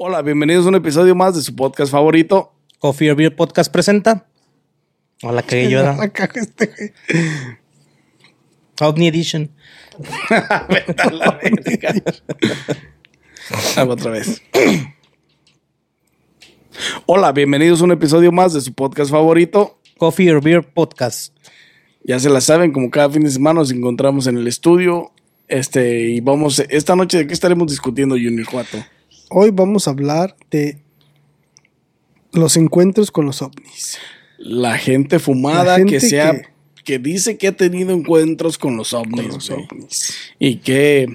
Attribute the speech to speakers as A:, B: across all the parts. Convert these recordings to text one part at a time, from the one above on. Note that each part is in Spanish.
A: Hola, bienvenidos a un episodio más de su podcast favorito.
B: Coffee or Beer Podcast presenta. Hola, que yo
C: este, güey.
B: OVNI Edition.
A: Vete a la verga. Hago otra vez. Hola, bienvenidos a un episodio más de su podcast favorito.
B: Coffee or Beer Podcast.
A: Ya se la saben, como cada fin de semana nos encontramos en el estudio. Este, y vamos, esta noche, ¿de qué estaremos discutiendo, Junior Juato?
C: Hoy vamos a hablar de los encuentros con los ovnis.
A: La gente fumada
C: La gente
A: que sea,
C: que-
A: que... dice que ha tenido encuentros con los ovnis.
C: Con los
A: güey.
C: ovnis.
A: Y qué,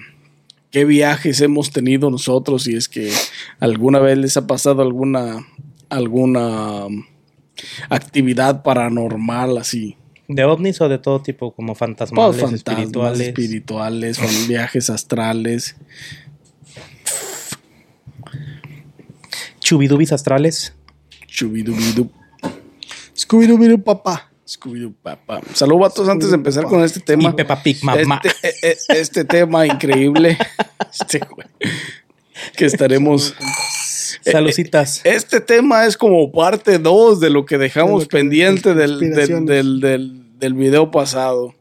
A: qué viajes hemos tenido nosotros, si es que alguna vez les ha pasado alguna, alguna um, actividad paranormal así.
B: ¿De ovnis o de todo tipo? Como fantasmales,
A: Pues, fantasmas,
B: espirituales.
A: espirituales, con viajes astrales.
B: Chubidubis astrales.
A: Chubidubidu,
C: Scooby-Doo, papá.
A: Scooby-Doo, papá. Saludos, vatos, antes de empezar con este tema.
B: Y Peppa Pig, mamá.
A: Este, eh, eh, este tema increíble. Este, güey, que estaremos.
B: Salucitas.
A: Este tema es como parte 2 de lo que dejamos
C: De lo que-
A: pendiente del, del, del- del video pasado.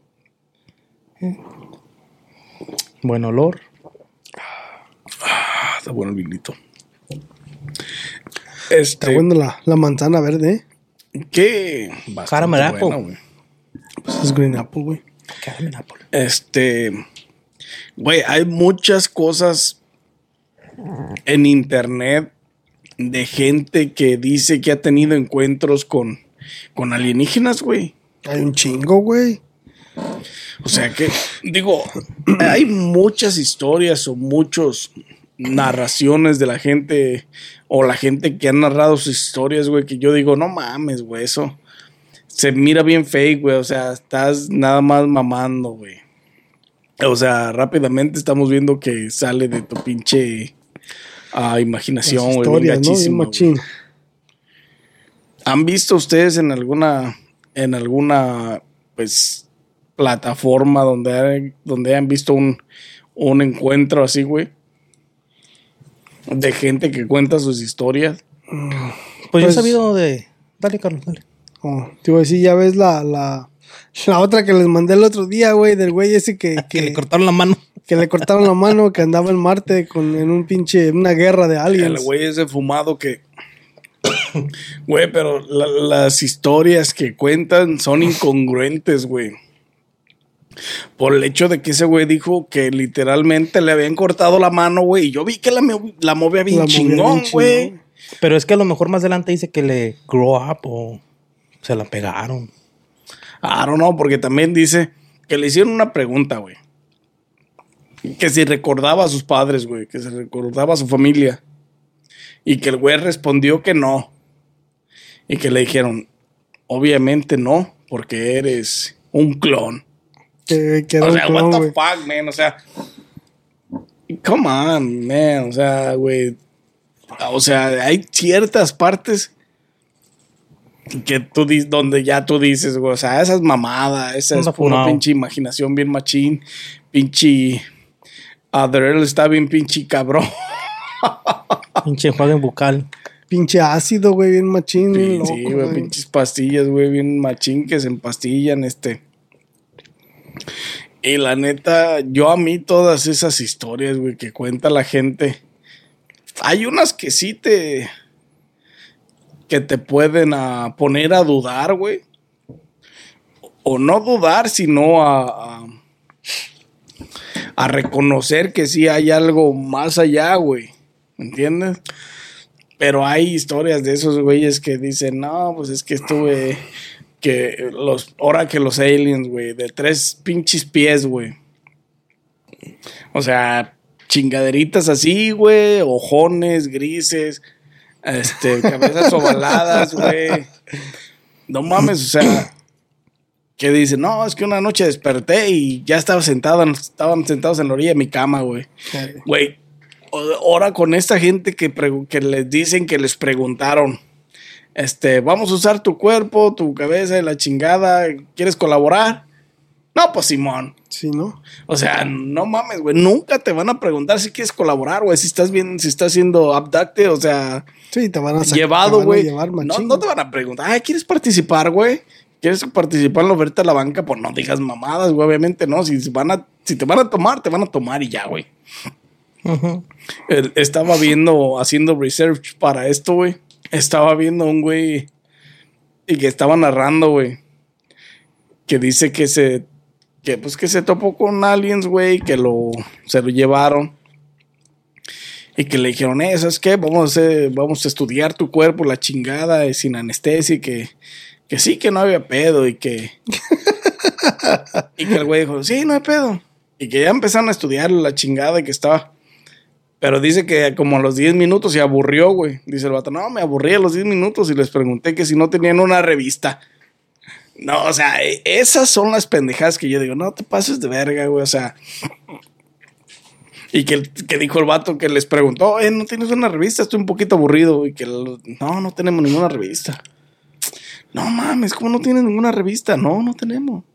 B: Buen olor.
A: Ah, está bueno el vinito. Este,
C: Está bueno la, la manzana verde, ¿eh?
A: ¿Qué?
B: Caramel apple.
C: Pues es green apple, güey.
B: Caramel apple.
A: Este, güey, hay muchas cosas en internet de gente que dice que ha tenido encuentros con, con alienígenas, güey.
C: Hay un chingo, güey.
A: O sea que, digo, hay muchas historias o muchas narraciones de la gente o la gente que ha narrado sus historias, güey, que yo digo, no mames, güey, eso se mira bien fake, güey, o sea, estás nada más mamando, güey. O sea, rápidamente estamos viendo que sale de tu pinche ah, imaginación, güey,
C: ¿no?
A: ¿Han visto ustedes en alguna, en alguna, pues, plataforma donde, hay- donde han visto un, un encuentro así, güey? De gente que cuenta sus historias.
B: Pues, yo he
C: Pues-
B: sabido de. Dale, Carlos, dale.
C: Oh, te iba a decir, ya ves la, la, la otra que les mandé el otro día, güey, del güey ese que,
B: Que
C: que,
B: le cortaron la mano.
C: que le cortaron la mano, que andaba en Marte con, en un pinche, en una guerra de
A: El
C: aliens.
A: güey ese fumado que... Güey, pero la- las historias que cuentan son incongruentes, güey. Por el hecho de que ese güey dijo que literalmente le habían cortado la mano, güey. Y yo vi que la, mo- la movía bien
C: La
A: chingón, güey.
B: Pero es que a lo mejor más adelante dice que le grow up o se la pegaron.
A: Don't know, porque también dice que le hicieron una pregunta, güey. Que si recordaba a sus padres, güey. Que si recordaba a su familia. Y que el güey respondió que no. Y que le dijeron, obviamente no, porque eres un clon.
C: Que, que era
A: O sea,
C: clon,
A: what the fuck, man. O sea, come on, man. O sea, güey. O sea, hay ciertas partes que tú dices, donde ya tú dices, güey, o sea, esa es mamada, esa es pura pinche imaginación bien machín, pinche. Adrel está bien pinche cabrón.
B: Pinche enjuague bucal.
C: Pinche ácido, güey, bien machín. loco,
A: Sí, güey,
C: güey.
A: pinches pastillas, güey, bien machín que se empastillan, este. Y la neta, yo a mí todas esas historias, güey, que cuenta la gente. Hay unas que sí te. que te pueden ah, poner a dudar, güey. O no dudar, sino a, a. a reconocer que sí hay algo más allá, güey. ¿Me entiendes? Pero hay historias de esos güeyes que dicen, no, pues es que estuve, que los, ahora que los aliens, güey, de tres pinches pies, güey. O sea, chingaderitas así, güey, ojones, grises, este, cabezas ovaladas, güey. No mames, o sea, que dice, no, es que una noche desperté y ya estaba sentado, estaban sentados en la orilla de mi cama, güey. Güey, ahora con esta gente que, que les dicen que les preguntaron, este, vamos a usar tu cuerpo, tu cabeza y la chingada, ¿quieres colaborar? No, pues Simón.
C: Sí, ¿no?
A: O sea, no mames, güey. Nunca te van a preguntar si quieres colaborar, güey. Si estás bien, si estás siendo abducted, o sea,
C: Sí, te van a sacar-
A: llevado, güey. No, no te van a preguntar, ay, ¿quieres participar, güey? ¿Quieres participar en la oferta de la banca? Pues no digas mamadas, güey. Obviamente no. Si, van a, si te van a tomar, te van a tomar y ya, güey. Eh, Estaba viendo, haciendo research para esto, güey. Estaba viendo un güey y que estaba narrando, güey. Que dice que se, que pues que se topó con aliens, güey, que lo, se lo llevaron. Y que le dijeron, eh, ¿sabes qué? Vamos a, hacer- vamos a estudiar tu cuerpo, la chingada, y sin anestesia, y que, que sí, que no había pedo, y que... y que el güey dijo, sí, no hay pedo. Y que ya empezaron a estudiar la chingada y que estaba... Pero dice que como a los 10 minutos se aburrió, güey. Dice el vato, no, me aburrí a los 10 minutos y les pregunté que si no tenían una revista. No, o sea, e- esas son las pendejadas que yo digo, no te pases de verga, güey, o sea. Y que, que dijo el vato que les preguntó, eh, ¿no tienes una revista? Estoy un poquito aburrido. Y que, no, no tenemos ninguna revista. No mames, ¿cómo no tienes ninguna revista? No, no tenemos.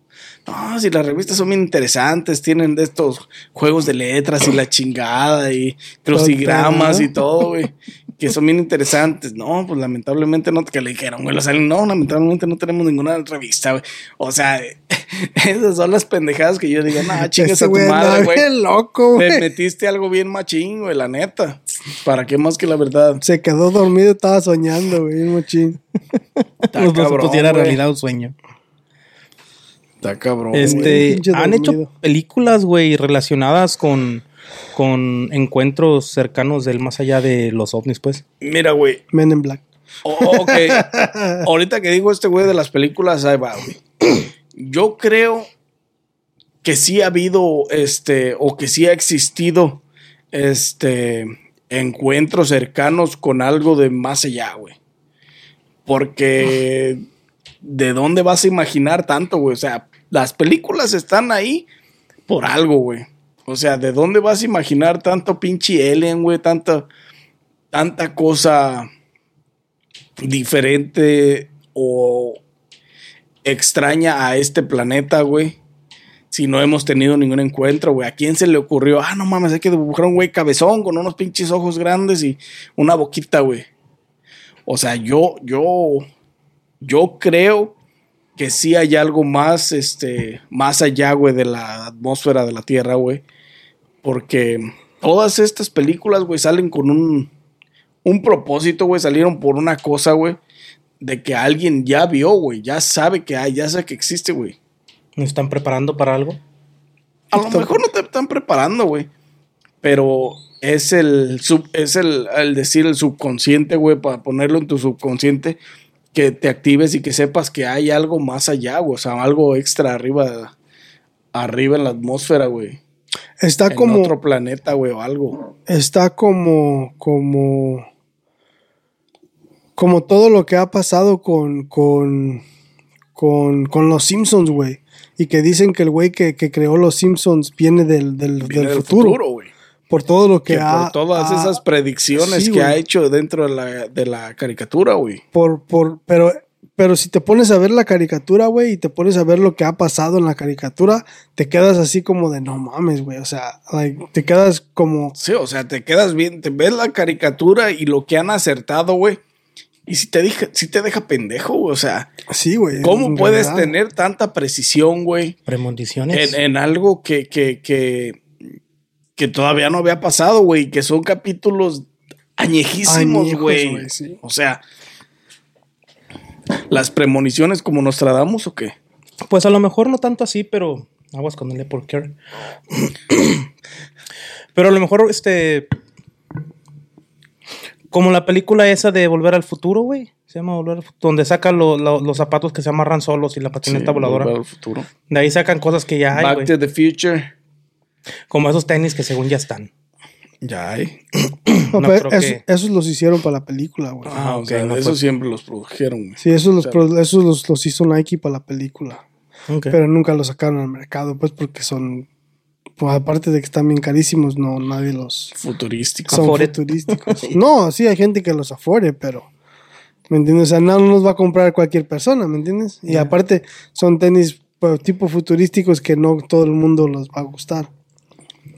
A: No, si las revistas son bien interesantes, tienen de estos juegos de letras y la chingada y crucigramas y todo, güey, que son bien interesantes. No, pues lamentablemente no, que le dijeron, güey, los aliens, no, lamentablemente no tenemos ninguna revista, güey. O sea, esas son las pendejadas que yo digo, no, chingas a tu
C: güey
A: madre, güey.
C: bien loco,
A: Me
C: güey.
A: metiste algo bien machín, güey, la neta. ¿Para qué más que la verdad?
C: Se quedó dormido, estaba soñando, güey, bien machín.
A: Está
B: Los dos se pusiera realidad un sueño.
A: Está cabrón.
B: Este, han hecho películas, güey, relacionadas con, con encuentros cercanos del más allá de los ovnis, pues.
A: Mira, güey,
C: Men in Black.
A: O- ok. Ahorita que dijo este güey de las películas, ahí va, güey. Yo creo que sí ha habido, este, o que sí ha existido, este, encuentros cercanos con algo de más allá, güey. Porque, ¿de dónde vas a imaginar tanto, güey? O sea, las películas están ahí por algo, güey. O sea, ¿de dónde vas a imaginar tanto pinche alien, güey? Tanta, tanta cosa diferente o extraña a este planeta, güey. Si no hemos tenido ningún encuentro, güey. ¿A quién se le ocurrió? Ah, no mames, hay que dibujar un güey cabezón con unos pinches ojos grandes y una boquita, güey. O sea, yo, yo, yo creo que sí hay algo más, este, más allá, güey, de la atmósfera de la Tierra, güey. Porque todas estas películas, güey, salen con un, un propósito, güey, salieron por una cosa, güey, de que alguien ya vio, güey, ya sabe que hay, ya sabe que existe, güey.
B: ¿Nos están preparando para algo?
A: A lo mejor no te están preparando, güey, pero es el, sub, es el, el decir el subconsciente, güey, para ponerlo en tu subconsciente, que te actives y que sepas que hay algo más allá, güey, o sea, algo extra arriba, arriba en la atmósfera, güey.
C: Está
A: En
C: como,
A: otro planeta, güey, o algo.
C: está como, como, como todo lo que ha pasado con, con, con, con los Simpsons, güey. Y que dicen que el güey que, que creó los Simpsons viene del, del,
A: Viene
C: del
A: del
C: futuro,
A: futuro, güey.
C: Por todo lo que,
A: Que
C: ha.
A: por todas
C: ha-
A: esas predicciones
C: sí,
A: que ha hecho dentro de la, de la caricatura, güey.
C: por, por, pero, pero si te pones a ver la caricatura, güey, y te pones a ver lo que ha pasado en la caricatura, te quedas así como de no mames, güey. O sea, like, te quedas como.
A: Sí, o sea, te quedas bien, te ves la caricatura y lo que han acertado, güey. Y si te, deja, si te deja pendejo, güey. O sea,
C: Sí, güey.
A: ¿cómo puedes tener tanta precisión, güey?
B: Premoniciones.
A: En, en algo que, que, que, que todavía no había pasado, güey. Que son capítulos añejísimos, güey.
C: sí.
A: O sea, las premoniciones como Nostradamus o qué?
B: Pues a lo mejor no tanto así, pero aguas con el Apple Care. pero a lo mejor, este. Como la película esa de Volver al Futuro, güey. Se llama Volver al Futuro. Donde sacan lo- lo- los zapatos que se amarran solos y la patineta
A: Sí,
B: voladora.
A: Volver al futuro.
B: De ahí sacan cosas que ya hay,
A: Back
B: güey.
A: to the Future.
B: Como esos tenis que según ya están.
A: Ya hay.
C: No,
B: No
C: pero
B: creo
C: eso-
B: que-
C: esos los hicieron para la película, güey.
A: Ah, o
B: ok,
A: sea,
B: no
A: eso
B: fue-
A: siempre los produjeron, güey.
C: Sí, esos los,
A: O
C: pro- esos los, los hizo Nike para la película.
B: Ok.
C: Pero nunca los sacaron al mercado, pues porque son. Pues aparte de que están bien carísimos, no, nadie los. Son futurísticos. no, sí, hay gente que los afore, pero. ¿Me entiendes? O sea, no los va a comprar cualquier persona, ¿me entiendes? Y aparte, son tenis pues, tipo futurísticos que no todo el mundo los va a gustar.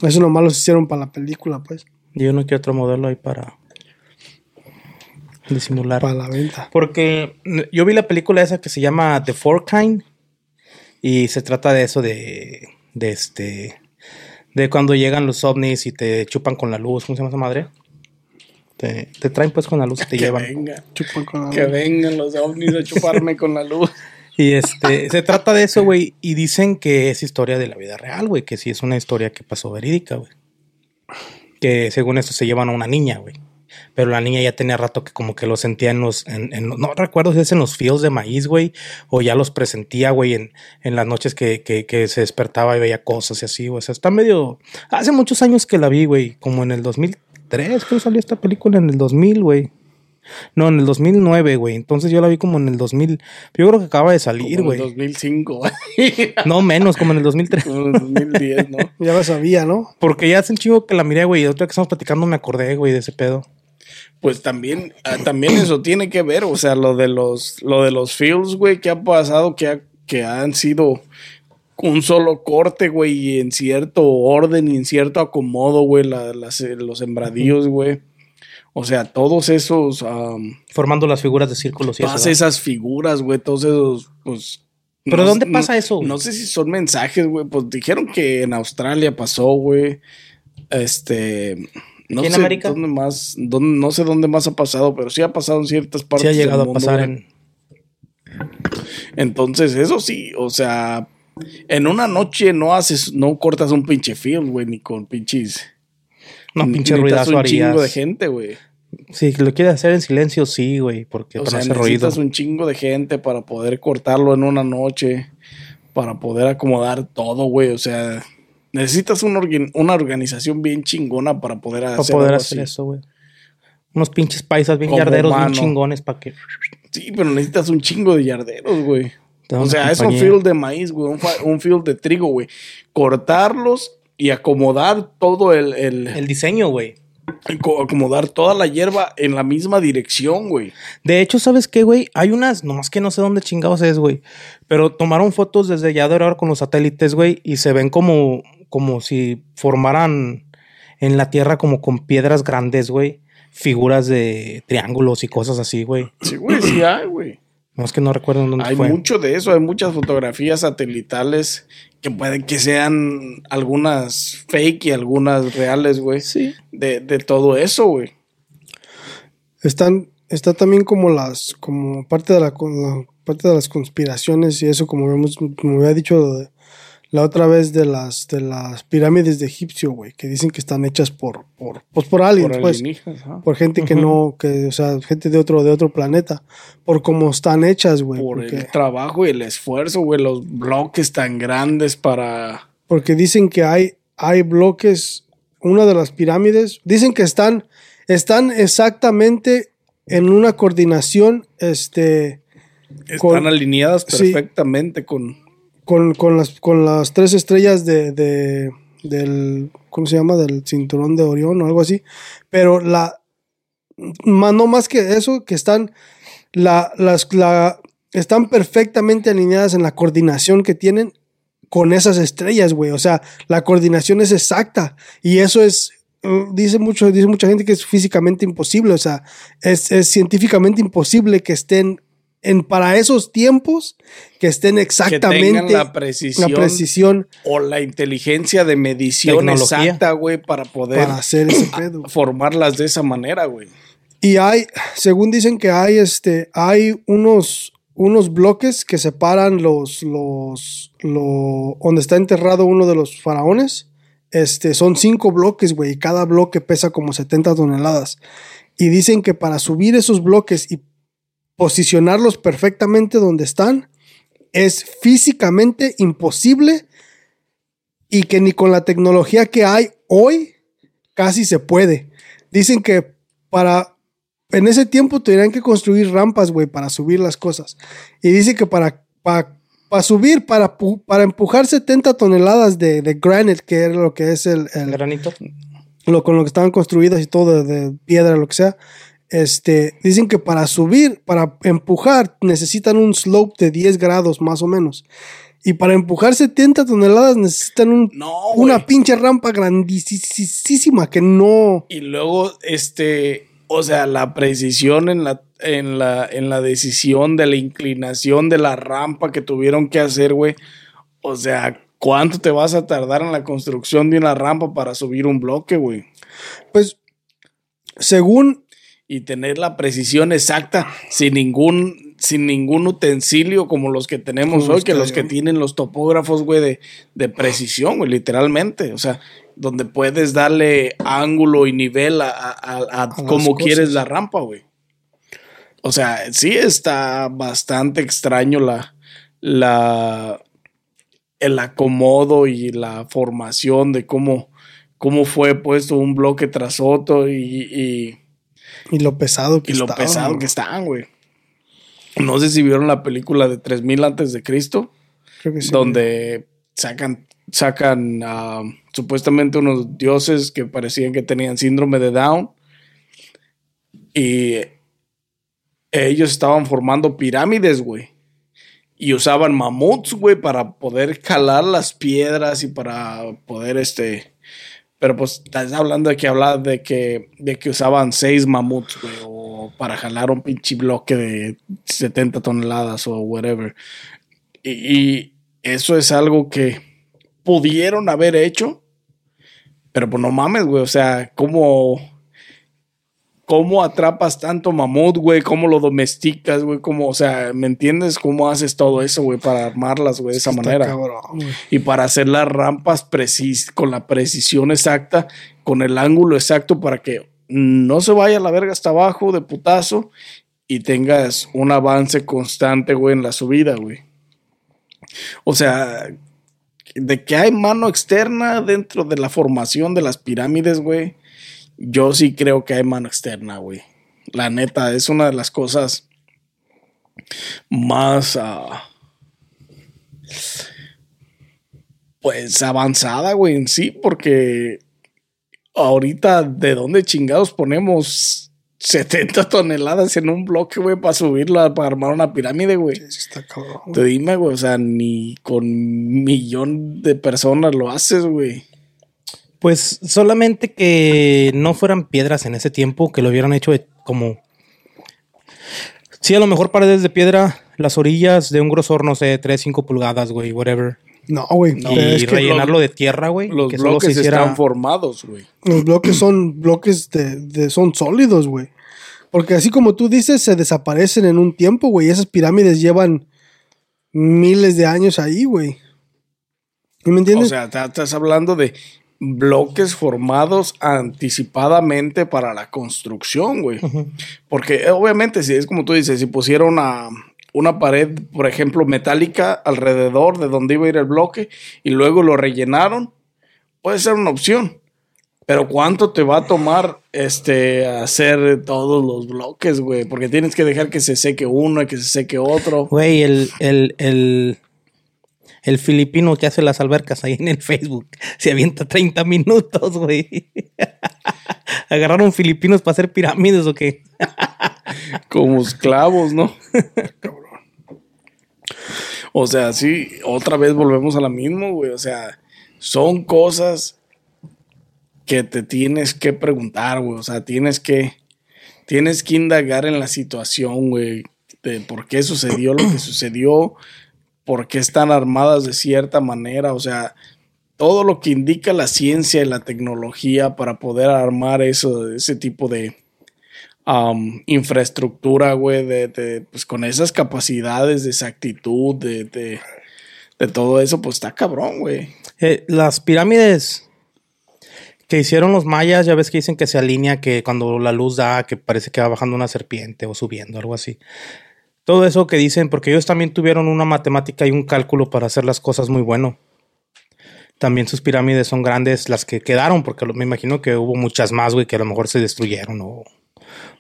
C: Eso nomás los hicieron para la película, pues,
B: Y uno que otro modelo ahí para disimular.
C: para la venta.
B: Porque yo vi la película esa que se llama The Four Kind y se trata de eso de, de este de cuando llegan los ovnis y te chupan con la luz, ¿cómo se llama esa madre? Te, te traen pues con la luz y te
A: Que
B: llevan.
A: venga.
C: Chupan con la
A: Que vengan los ovnis a chuparme con la luz.
B: Y este se trata de eso, güey, y dicen que es historia de la vida real, güey, que sí es una historia que pasó verídica, güey. Que según esto se llevan a una niña, güey. Pero la niña ya tenía rato que como que lo sentía en los, en, en- no recuerdo si es en los fields de maíz, güey, o ya los presentía, güey, en, en las noches que, que, que se despertaba y veía cosas y así, güey. O sea, está medio, hace muchos años que la vi, güey, como en el 2003, creo salió esta película en el 2000, güey. No, en el 2009, güey. Entonces yo la vi como en el 2000. Yo creo que acaba de salir,
A: Como en
B: güey.
A: 2005, güey.
B: No menos, como en el 2003.
A: Como en 2010, ¿no?
C: Ya lo sabía, ¿no?
B: Porque ya hace un chingo que la miré, güey. Y otra que estamos platicando me acordé, güey, de ese pedo.
A: Pues también, ah, también eso tiene que ver, o sea, lo de los, lo de los fields, güey, que ha pasado, que, ha- que han sido un solo corte, güey, y en cierto orden y en cierto acomodo, güey, la- las- los sembradíos, güey. O sea, todos esos,
B: Formando las figuras de círculos y
A: esas figuras, güey, todos esos, pues...
B: ¿Pero
A: no-
B: dónde
A: no-
B: pasa eso?
A: No sé si son mensajes, güey, pues dijeron que en Australia pasó, güey. Este... No
B: ¿Y en
A: sé
B: América?
A: dónde más, dónde- no sé dónde más ha pasado, pero sí ha pasado en ciertas
B: Sí
A: partes.
B: ha
A: del
B: llegado a
A: mundo,
B: pasar
A: güey.
B: en.
A: Entonces, eso sí, o sea, en una noche no haces, no cortas un pinche field, güey, ni con pinches.
B: No, pinche
A: necesitas
B: ruidazo
A: un chingo de gente, güey.
B: Que lo quieres hacer en silencio, sí, güey. Porque
A: O
B: para
A: sea,
B: no hacer ruido.
A: necesitas un chingo de gente para poder cortarlo en una noche, para poder acomodar todo, güey. O sea, necesitas una, organ- una organización bien chingona para poder hacer,
B: Para poder
A: algo
B: hacer
A: así.
B: eso, güey. Unos pinches paisas bien
A: Como
B: yarderos, bien chingones para que.
A: Sí, pero necesitas un chingo de yarderos, güey. O sea, es un field de maíz, güey, un, fa- un field de trigo, güey. Cortarlos y acomodar todo el, el-
B: El diseño, güey.
A: co- acomodar toda la hierba en la misma dirección, güey.
B: De hecho, ¿sabes qué, güey? Hay unas, nomás que no sé dónde chingados es, güey. Pero tomaron fotos desde ya de ahora con los satélites, güey, y se ven como, como si formaran en la Tierra como con piedras grandes, güey. Figuras de triángulos y cosas así, güey.
A: Sí, güey, sí hay, güey.
B: No es que no recuerdo dónde
A: Hay
B: fue.
A: mucho de eso, hay muchas fotografías satelitales que pueden que sean algunas fake y algunas reales, güey.
B: Sí.
A: De, de todo eso, güey.
C: Están, está también como las, como parte de la, con- la- parte de las conspiraciones y eso, como hemos, como había dicho de- la otra vez de las, de las pirámides de Egipcio, güey, que dicen que están hechas por, por, pues por aliens,
A: Por
C: pues, por gente que no, que, o sea, gente de otro, de otro planeta, por cómo están hechas, güey,
A: Por
C: porque,
A: el trabajo y el esfuerzo, güey. Los bloques tan grandes para.
C: porque dicen que hay, hay bloques, una de las pirámides, dicen que están, están exactamente en una coordinación, este,
A: Están
C: Con-
A: alineadas
C: sí.
A: perfectamente con.
C: Con, las, con las tres estrellas de, de- del, ¿cómo se llama? Del cinturón de Orión o algo así. Pero la, no más que eso, que están, la, las, la, están perfectamente alineadas en la coordinación que tienen con esas estrellas, güey. O sea, la coordinación es exacta. Y eso es, eh, dice mucho, dice mucha gente que es físicamente imposible. O sea, es científicamente imposible que estén en, para esos tiempos, que estén exactamente
A: la
C: la
A: precisión, o la inteligencia de medición exacta, güey, para poder
C: para hacer ese pedo.
A: formarlas de esa manera, güey.
C: Y hay, según dicen que hay, este, hay unos, unos bloques que separan los, los, lo, donde está enterrado uno de los faraones. Este, son cinco bloques, güey, y cada bloque pesa como 70 toneladas. Y dicen que para subir esos bloques y posicionarlos perfectamente donde están, es físicamente imposible y que ni con la tecnología que hay hoy casi se puede. Dicen que para en ese tiempo tenían que construir rampas, güey, para subir las cosas. Y dice que para, para, para subir, para, para empujar 70 toneladas de, de granite, que era lo que es el, el-
B: Granito.
C: lo con lo que estaban construidas y todo de, de piedra, lo que sea. Este, dicen que para subir, para empujar, necesitan un slope de 10 grados más o menos. Y para empujar 70 toneladas necesitan un,
A: No,
C: una pinche rampa grandísima que no.
A: Y luego, este, o sea, la precisión en la, en la, en la decisión de la inclinación de la rampa que tuvieron que hacer, güey. O sea, ¿cuánto te vas a tardar en la construcción de una rampa para subir un bloque, güey?
C: Pues, según
A: Y tener la precisión exacta sin ningún, sin ningún utensilio como los que tenemos
C: Como
A: hoy, que los que tienen los topógrafos, güey, de, de precisión, güey, literalmente. O sea, donde puedes darle ángulo y nivel a, a- a- a
C: las
A: como quieres la rampa, güey. O sea, sí está bastante extraño la, la, el acomodo y la formación de cómo, cómo fue puesto un bloque tras otro y, y
C: y lo pesado que
A: y lo
C: estaba,
A: pesado
C: ¿no?
A: que están, güey. No sé si vieron la película de 3000 antes de Cristo,
C: Creo que sí.
A: donde sacan sacan ah, supuestamente unos dioses que parecían que tenían síndrome de Down y ellos estaban formando pirámides, güey. Y usaban mamuts, güey, para poder calar las piedras y para poder este pero pues estás hablando de que hablaba de que, de que usaban seis mamuts, güey, o para jalar un pinche bloque de 70 toneladas o whatever. Y, y eso es algo que pudieron haber hecho, pero pues no mames, güey, o sea, ¿cómo, cómo atrapas tanto mamut, güey? ¿Cómo lo domesticas, güey? ¿Cómo, o sea, ¿me entiendes cómo haces todo eso, güey, para armarlas, güey, de esa
C: Está
A: manera?
C: cabrón,
A: y para hacer las rampas precis con la precisión exacta, con el ángulo exacto para que no se vaya la verga hasta abajo de putazo y tengas un avance constante, güey, en la subida, güey. O sea, de que hay mano externa dentro de la formación de las pirámides, güey. Yo sí creo que hay mano externa, güey. La neta, es una de las cosas más... ah, pues avanzada, güey, en sí, porque ahorita, ¿de dónde chingados ponemos 70 toneladas en un bloque, güey, para subirla, para armar una pirámide, güey? Te dime, güey, o sea, ni con millón de personas lo haces, güey.
B: Pues solamente que no fueran piedras en ese tiempo, que lo hubieran hecho de- como. Sí, a lo mejor paredes de piedra, las orillas de un grosor, no sé, 3, 5 pulgadas, güey, whatever.
C: No, güey.
A: No,
B: y
C: pero es que
B: rellenarlo de tierra, güey.
A: Los
B: que solo
A: bloques
B: se hiciera-
A: están formados, güey.
C: los bloques son bloques de, de- son sólidos, güey. Porque así como tú dices, se desaparecen en un tiempo, güey. Esas pirámides llevan miles de años ahí, güey. ¿Sí ¿Me
A: O
C: entiendes?
A: sea, ta- estás hablando de bloques formados anticipadamente para la construcción, güey. Porque eh, obviamente, si es como tú dices, si pusieron una, una pared, por ejemplo, metálica alrededor de donde iba a ir el bloque y luego lo rellenaron, puede ser una opción. Pero ¿cuánto te va a tomar este hacer todos los bloques, güey? Porque tienes que dejar que se seque uno y que se seque otro.
B: Güey, el, el, el, el filipino que hace las albercas ahí en el Facebook se avienta 30 minutos, güey. ¿Agarraron filipinos para hacer pirámides o qué?
A: Como esclavos, ¿no? O sea, sí, otra vez volvemos a la misma, güey. O sea, son cosas que te tienes que preguntar, güey. O sea, tienes que, tienes que indagar en la situación, güey. De por qué sucedió lo que sucedió, por qué están armadas de cierta manera. O sea, todo lo que indica la ciencia y la tecnología para poder armar eso, ese tipo de, infraestructura, güey, de, pues con esas capacidades de exactitud, de, de, de todo eso, pues está cabrón, güey.
B: Eh, las pirámides que hicieron los mayas, ya ves que dicen que se alinea, que cuando la luz da, que parece que va bajando una serpiente o subiendo, algo así. Todo eso que dicen, porque ellos también tuvieron una matemática y un cálculo para hacer las cosas muy bueno. también sus pirámides son grandes, las que quedaron, porque me imagino que hubo muchas más, güey, que a lo mejor se destruyeron o,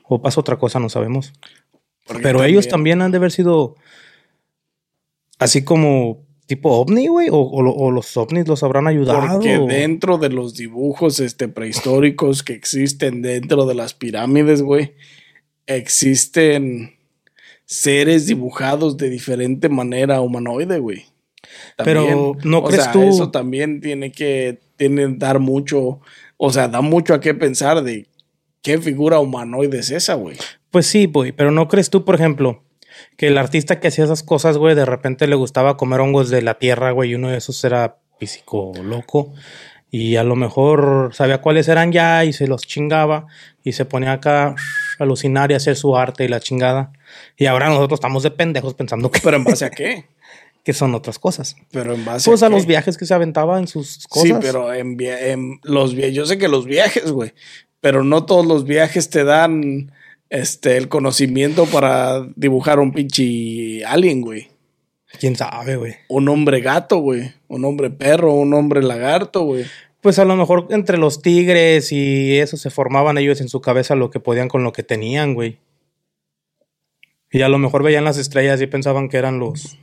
B: o pasó otra cosa, no sabemos.
A: Porque
B: Pero ellos también han de haber sido así como tipo ovni, güey, o, o o los ovnis los habrán ayudado.
A: Porque dentro de los dibujos este, prehistóricos que existen dentro de las pirámides, güey, existen seres dibujados de diferente manera humanoide, güey.
B: Pero, ¿no
A: o
B: crees
A: sea,
B: tú-
A: Eso también tiene que tiene dar mucho, o sea, da mucho a qué pensar de qué figura humanoide es esa, güey.
B: Pues sí, güey, pero ¿no crees tú, por ejemplo, que el artista que hacía esas cosas, güey, de repente le gustaba comer hongos de la tierra, güey, y uno de esos era físico loco, y a lo mejor sabía cuáles eran ya y se los chingaba, y se ponía acá a alucinar y hacer su arte y la chingada. Y ahora nosotros estamos de pendejos pensando que,
A: Pero en base a qué?
B: que son otras cosas.
A: Pero en base
B: Pues a
A: qué?
B: los viajes que se aventaba en sus cosas.
A: Sí, pero en, en los viajes, yo sé que los viajes, güey, pero no todos los viajes te dan este el conocimiento para dibujar un pinche alien, güey.
B: ¿Quién sabe, güey?
A: Un hombre gato, güey. Un hombre perro, un hombre lagarto, güey.
B: Pues a lo mejor entre los tigres y eso se formaban ellos en su cabeza lo que podían con lo que tenían, güey. Y a lo mejor veían las estrellas y pensaban que eran los.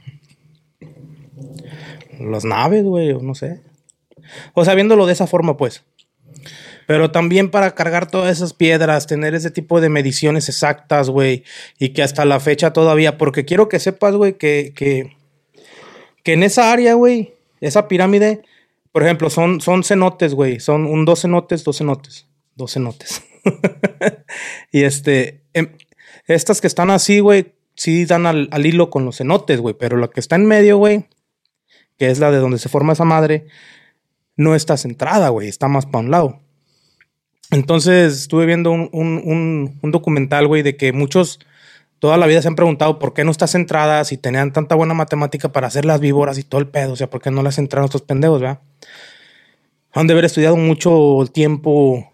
B: Las naves, güey, o no sé. O sea, viéndolo de esa forma, pues. Pero también para cargar todas esas piedras, tener ese tipo de mediciones exactas, güey. Y que hasta la fecha todavía. Porque quiero que sepas, güey, que, que, que en esa área, güey, esa pirámide, por ejemplo, son, son cenotes, güey. Son un dos cenotes, dos cenotes. Dos cenotes. y este, em, estas que están así, güey, sí dan al, al hilo con los cenotes, güey. Pero la que está en medio, güey, que es la de donde se forma esa madre, no está centrada, güey. Está más para un lado. Entonces estuve viendo un, un, un, documental, güey, de que muchos toda la vida se han preguntado por qué no está centrada si tenían tanta buena matemática para hacer las víboras y todo el pedo. O sea, por qué no las centraron estos pendejos, ¿verdad? Han de haber estudiado mucho tiempo,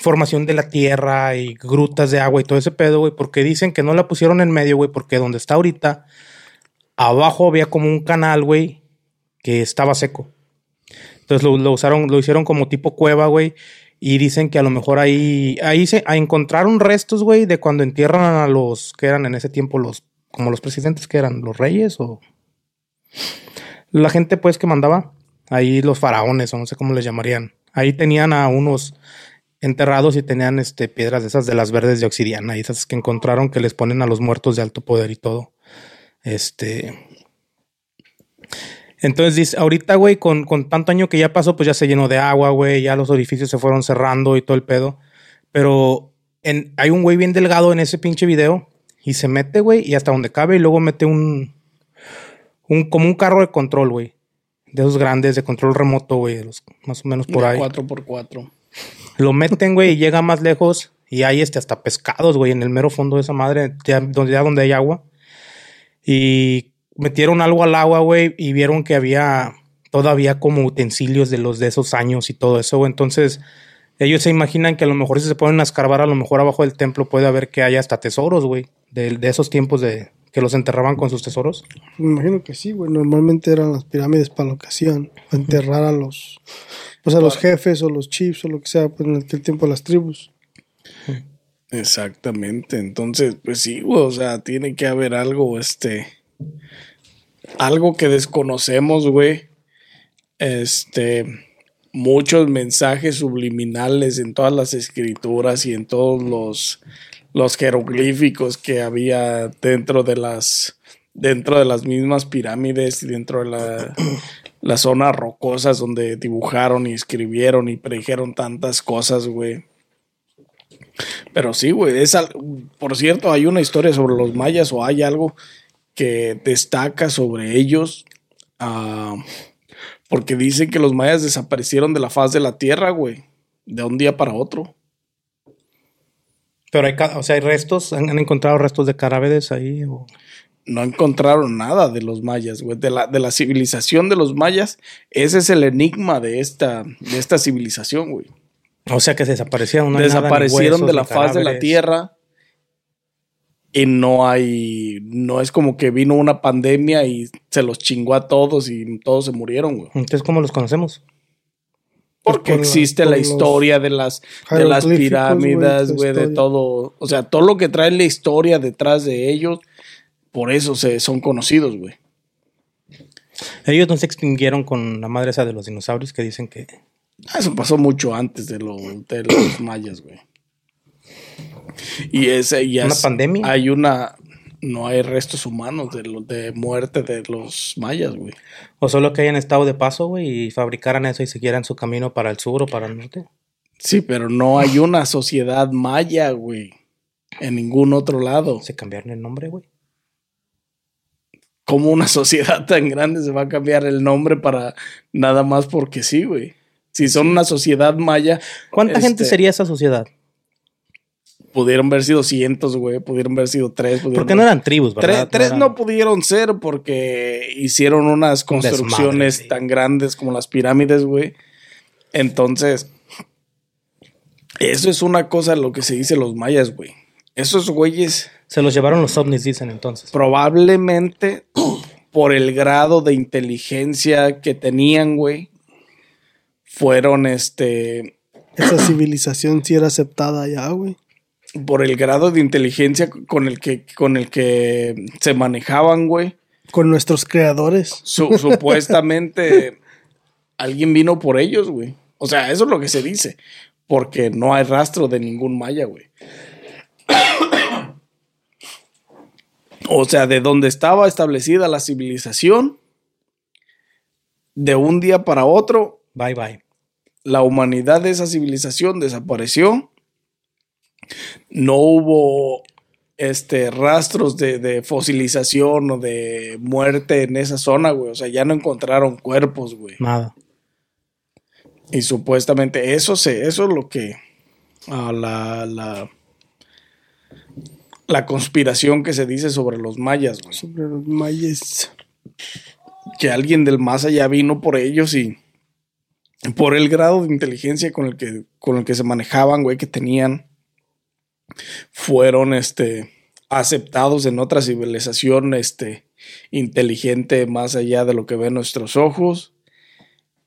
B: formación de la tierra y grutas de agua y todo ese pedo, güey, porque dicen que no la pusieron en medio, güey, porque donde está ahorita, abajo había como un canal, güey, que estaba seco. Entonces lo, usaron, lo hicieron como tipo cueva, güey. Y dicen que a lo mejor ahí, ahí se ahí encontraron restos, güey, de cuando entierran a los que eran en ese tiempo los, como los presidentes que eran, los reyes o la gente pues que mandaba, ahí los faraones o no sé cómo les llamarían. Ahí tenían a unos enterrados y tenían este piedras de esas de las verdes de obsidiana y esas que encontraron que les ponen a los muertos de alto poder y todo. Este, entonces dice, ahorita, güey, con, con tanto año que ya pasó, pues ya se llenó de agua, güey, ya los orificios se fueron cerrando y todo el pedo. Pero en, hay un güey bien delgado en ese pinche video y se mete, güey, y hasta donde cabe y luego mete un, un como un carro de control, güey. De esos grandes, de control remoto, güey, de los más o menos por
A: De
B: ahí.
A: 4x4.
B: Lo meten, güey, y llega más lejos y hay este hasta pescados, güey, en el mero fondo de esa madre, ya donde, donde hay agua. Y metieron algo al agua, güey, y vieron que había todavía como utensilios de los de esos años y todo eso, güey. Entonces, ellos se imaginan que a lo mejor si se ponen a escarbar, a lo mejor abajo del templo puede haber que haya hasta tesoros, güey, de, de esos tiempos de que los enterraban con sus tesoros.
C: Me imagino que sí, güey. Normalmente eran las pirámides para lo que hacían, enterrar a los, pues a los jefes o los chiefs o lo que sea, pues en aquel tiempo las tribus.
A: Exactamente. Entonces, pues sí, güey, o sea, tiene que haber algo, este, algo que desconocemos, güey. Este, muchos mensajes subliminales en todas las escrituras y en todos los, los jeroglíficos que había dentro de las, dentro de las mismas pirámides y dentro de la, las zonas rocosas donde dibujaron y escribieron y predijeron tantas cosas, güey. Pero sí, güey, es al- por cierto, hay una historia sobre los mayas o hay algo que destaca sobre ellos. ah, porque dicen que los mayas desaparecieron de la faz de la tierra, güey, de un día para otro.
B: Pero hay, o sea, hay restos, han, han encontrado restos de carávedes ahí. O...
A: No encontraron nada de los mayas, güey, de la, de la civilización de los mayas. Ese es el enigma de esta, de esta civilización, güey.
B: o sea, que se desaparecieron. no
A: desaparecieron
B: huesos,
A: de la faz de la
B: cadáveres.
A: tierra y no hay, no es como que vino una pandemia y se los chingó a todos y todos se murieron, güey.
B: Entonces, ¿cómo los conocemos?
A: Porque
C: por la-
A: existe
C: por
A: la historia de las, de las pirámides,
C: güey,
A: de todo. O sea, todo lo que trae la historia detrás de ellos, por eso se, son conocidos, güey.
B: Ellos no se extinguieron con la madre esa de los dinosaurios que dicen que.
A: Ah, Eso pasó mucho antes de, lo, de los mayas, güey. Y ese ya
B: ¿Una
A: es-
B: pandemia?
A: Hay una. No hay restos humanos de, lo- de muerte de los mayas, güey.
B: O solo que hayan estado de paso, güey, y fabricaran eso y siguieran su camino para el sur o para el norte.
A: Sí, pero no hay una sociedad maya, güey. En ningún otro lado.
B: Se cambiaron el nombre, güey.
A: ¿Cómo una sociedad tan grande se va a cambiar el nombre para nada más porque sí, güey? Si son una sociedad maya,
B: ¿Cuánta
A: Este-
B: gente sería esa sociedad?
A: Pudieron haber sido cientos, güey. Pudieron haber sido tres. pudieron
B: Porque no eran tribus,
A: Tres,
B: ¿verdad?
A: tres
B: eran-
A: no pudieron ser porque hicieron unas
B: desmadre,
A: construcciones tan grandes como las pirámides, güey. Entonces, eso es una cosa lo que se dice los mayas, güey. Esos güeyes
B: Se los llevaron los ovnis, dicen entonces.
A: probablemente por el grado de inteligencia que tenían, güey, fueron este
C: Esa civilización sí era aceptada ya, güey.
A: Por el grado de inteligencia con el que con el que se manejaban, güey.
C: Con nuestros creadores.
A: Su- supuestamente alguien vino por ellos, güey. O sea, eso es lo que se dice. Porque no hay rastro de ningún maya, güey. O sea, de donde estaba establecida la civilización, de un día para otro,
B: Bye, bye.
A: la humanidad de esa civilización desapareció. No hubo este, rastros de, de fosilización o de muerte en esa zona, güey. O sea, ya no encontraron cuerpos, güey.
B: Nada.
A: Y supuestamente eso se, eso es lo que ah, la, la, la conspiración que se dice sobre los mayas, güey.
C: Sobre los mayas.
A: Que alguien del más allá vino por ellos y por el grado de inteligencia con el que, con el que se manejaban, güey, que tenían, fueron este aceptados en otra civilización este inteligente más allá de lo que ven nuestros ojos.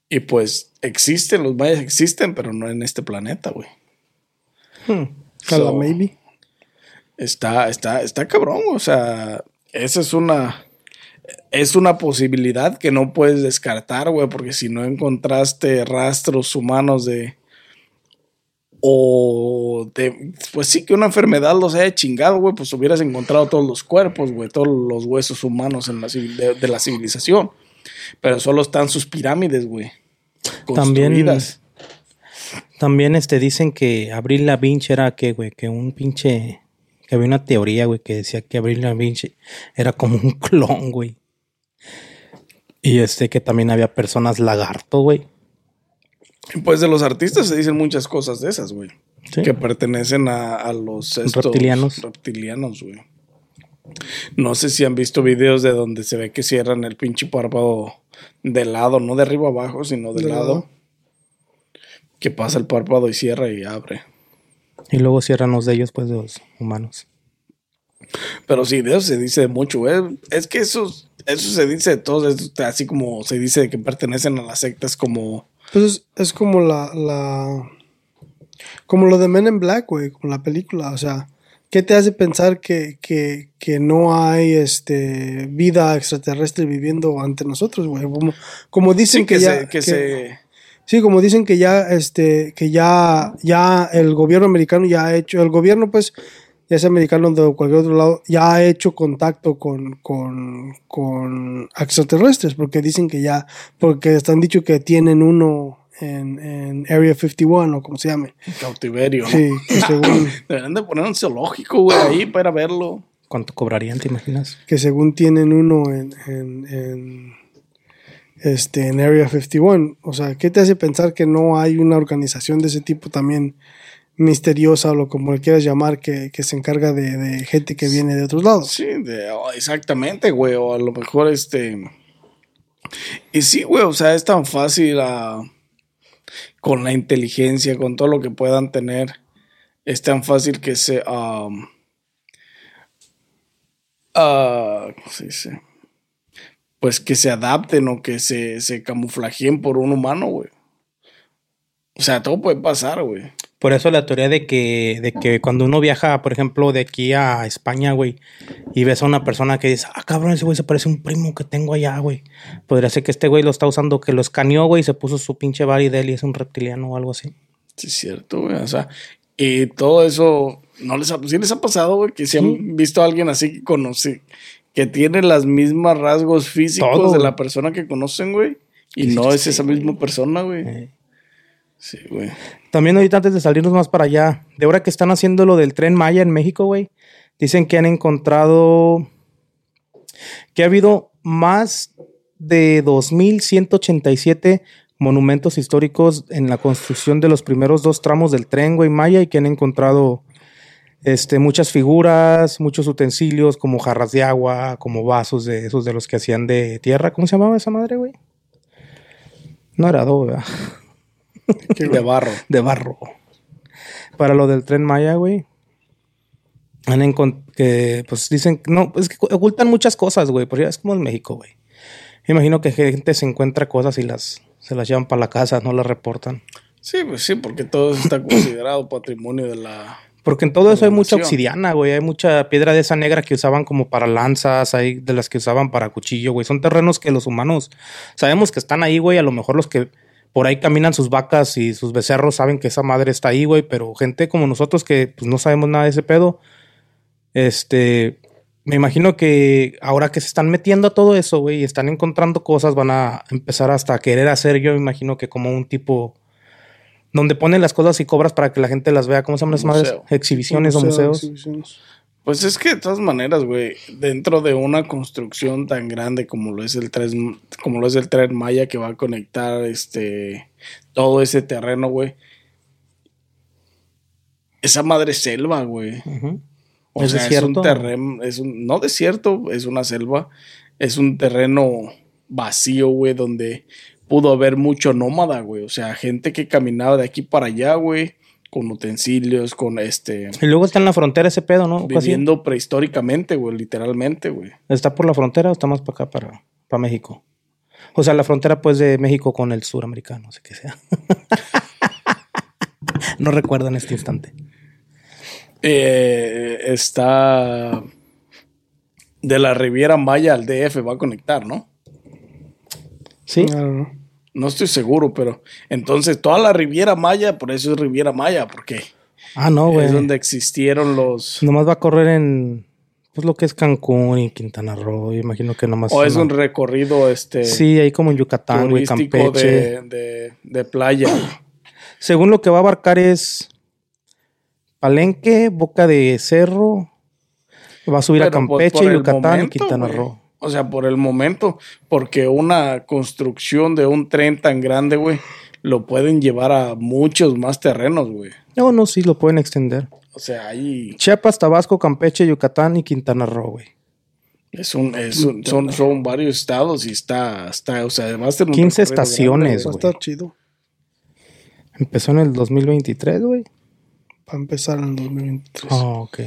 A: Y pues existen, los mayas existen, pero no en este planeta, güey.
C: Cala,
A: So,
C: maybe.
A: Está, está, está cabrón, o sea, esa es una, es una posibilidad que no puedes descartar, güey, porque si no encontraste rastros humanos de, o de, pues sí, que una enfermedad los haya chingado, güey, pues hubieras encontrado todos los cuerpos, güey, todos los huesos humanos en la, de, de la civilización, pero solo están sus pirámides, güey,
B: También-
A: construidas.
B: También este, dicen que Abril Lavigne era que, güey, que un pinche. Que había una teoría, güey, que decía que Abril Lavigne era como un clon, güey. Y este, que también había personas lagarto, güey.
A: Pues de los artistas se dicen muchas cosas de esas, güey.
B: Sí.
A: que pertenecen a, a los estos
B: Reptilianos.
A: reptilianos, güey. No sé si han visto videos de donde se ve que cierran el pinche párpado de lado, no de arriba abajo, sino de,
C: De
A: lado.
C: lado.
A: Que pasa el párpado y cierra y abre.
B: Y luego cierran los de ellos, pues, de los humanos.
A: Pero sí, de eso se dice mucho, güey. Es que eso, eso se dice de todos, así como se dice que pertenecen a las sectas como...
C: Pues es, es como la, la. Como lo de Men in Black, güey, como la película. O sea, ¿qué te hace pensar que, que, que no hay este vida extraterrestre viviendo ante nosotros, güey? Como, como dicen
A: Sí,
C: que,
A: que,
C: ya.
A: se... Que se
C: Sí, como dicen que ya, este, que ya, ya el gobierno americano ya ha hecho, el gobierno, pues, ya sea americano o de cualquier otro lado, ya ha hecho contacto con, con, con extraterrestres, porque dicen que ya, porque están dicho que tienen uno en, en Area 51 o como se llame.
A: cautiverio, ¿no?
C: Sí, que según,
A: Deberían de poner un zoológico, güey, ahí para verlo.
B: ¿Cuánto cobrarían, te imaginas?
C: que según tienen uno en, en, en, este, en Area 51. O sea, ¿qué te hace pensar que no hay una organización de ese tipo también misteriosa o lo como le quieras llamar que, que se encarga de, gente que viene de otros lados?
A: Sí, oh, exactamente, güey. O a lo mejor este. Y sí, güey, o sea, es tan fácil ah, con la inteligencia, con todo lo que puedan tener. Es tan fácil que se. am, ah, ¿Cómo se dice? Pues que se adapten o que se, se camuflajeen por un humano, güey. O sea, todo puede pasar, güey.
B: Por eso la teoría de que, de que cuando uno viaja, por ejemplo, de aquí a España, güey, y ves a una persona que dice, ah, cabrón, ese güey se parece a un primo que tengo allá, güey. Podría ser que este güey lo está usando, que lo escaneó, güey, y se puso su pinche body de él y es un reptiliano o algo así.
A: Sí, es cierto, güey. O sea, y todo eso, ¿no les ha, sí les ha pasado, güey? Que si han visto a alguien así que conoce, que tiene las mismas rasgos físicos
B: Todo,
A: de la persona que conocen, güey. Y no es esa misma persona, güey.
B: Eh.
A: Sí, güey.
B: También ahorita antes de salirnos más para allá, de ahora que están haciendo lo del tren Maya en México, güey, dicen que han encontrado que ha habido más de 2.187 monumentos históricos en la construcción de los primeros dos tramos del tren, güey, Maya, y que han encontrado este, muchas figuras, muchos utensilios como jarras de agua, como vasos de esos de los que hacían de tierra. ¿Cómo se llamaba esa madre, güey? No era adobe, ¿verdad?
A: De barro.
B: de barro. Para lo del tren Maya, güey. Han que pues dicen, no, es que ocultan muchas cosas, güey, porque es como en México, güey. Me Imagino que gente se encuentra cosas y las se las llevan para la casa, no las reportan.
A: Sí, pues sí, porque todo eso está considerado patrimonio de la.
B: Porque en todo eso hay mucha obsidiana, güey. Hay mucha piedra de esa negra que usaban como para lanzas, hay de las que usaban para cuchillo, güey. Son terrenos que los humanos sabemos que están ahí, güey. A lo mejor los que por ahí caminan sus vacas y sus becerros saben que esa madre está ahí, güey. Pero gente como nosotros que pues, no sabemos nada de ese pedo, este, me imagino que ahora que se están metiendo a todo eso, güey, y están encontrando cosas, van a empezar hasta a querer hacer, yo me imagino que como un tipo donde ponen las cosas y cobras para que la gente las vea. ¿Cómo se llaman esas madres?
A: Museo.
B: Exhibiciones o
C: Museo,
B: museos.
C: exhibiciones.
A: Pues es que de todas maneras, güey, dentro de una construcción tan grande como lo es el tren, como lo es el tren Maya que va a conectar este todo ese terreno, güey. Esa madre selva, güey. O
B: ¿Es
A: sea, es un terreno, es un, no desierto, es una selva, es un terreno vacío, güey, donde pudo haber mucho nómada, güey. O sea, gente que caminaba de aquí para allá, güey, con utensilios, con este,
B: Y luego está en la frontera ese pedo, ¿no? Casi.
A: viviendo prehistóricamente, güey, literalmente, güey.
B: ¿Está por la frontera o está más para acá, para, para México? O sea, la frontera pues de México con el suramericano, no sé qué sea. no recuerdo en este instante.
A: Eh, está de la Riviera Maya al DF va a conectar, ¿no?
B: Sí.
A: No estoy seguro, pero entonces toda la Riviera Maya, por eso es Riviera Maya, porque
B: Ah, no, güey.
A: es donde existieron los...
B: Nomás va a correr en pues lo que es Cancún y Quintana Roo. Imagino que nomás.
A: O es un recorrido este
B: Sí, ahí como en Yucatán, güey, Campeche.
A: de, de, de playa.
B: Según lo que va a abarcar es Palenque, Boca de Cerro. Va a subir a
A: Pero por-
B: Campeche,
A: por
B: Yucatán y Quintana. Roo.
A: O sea, por el momento, porque una construcción de un tren tan grande, güey, lo pueden llevar a muchos más terrenos, güey.
B: No, no, sí, lo pueden extender.
A: O sea, ahí
B: Chiapas, Tabasco, Campeche, Yucatán y Quintana Roo, güey.
A: es un, es un- son, son varios estados y está, está, o sea, además de
B: 15 estaciones,
C: Va a
B: güey.
C: estar chido
B: Empezó en el 2023, güey.
C: para empezar en el 2023.
B: Oh, ok.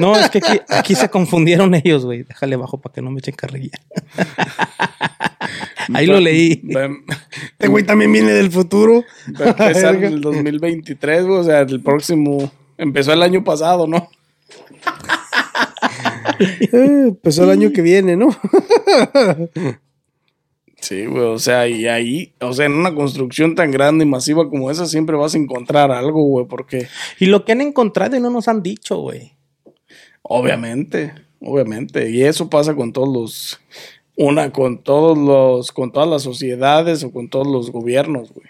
B: No, es que aquí, aquí se confundieron ellos, güey. Déjale bajo para que no me echen carrilla. Ahí lo leí.
C: Este güey también viene del futuro.
A: Va a empezar en el 2023, güey, o sea, el próximo, empezó el año pasado, ¿no?
C: Eh, empezó el año que viene, ¿no?
A: Sí, güey, o sea, y ahí, o sea, en una construcción tan grande y masiva como esa siempre vas a encontrar algo, güey, porque
B: Y lo que han encontrado y no nos han dicho, güey.
A: Obviamente, obviamente, y eso pasa con todos los, una, con todos los, con todas las sociedades o con todos los gobiernos, güey.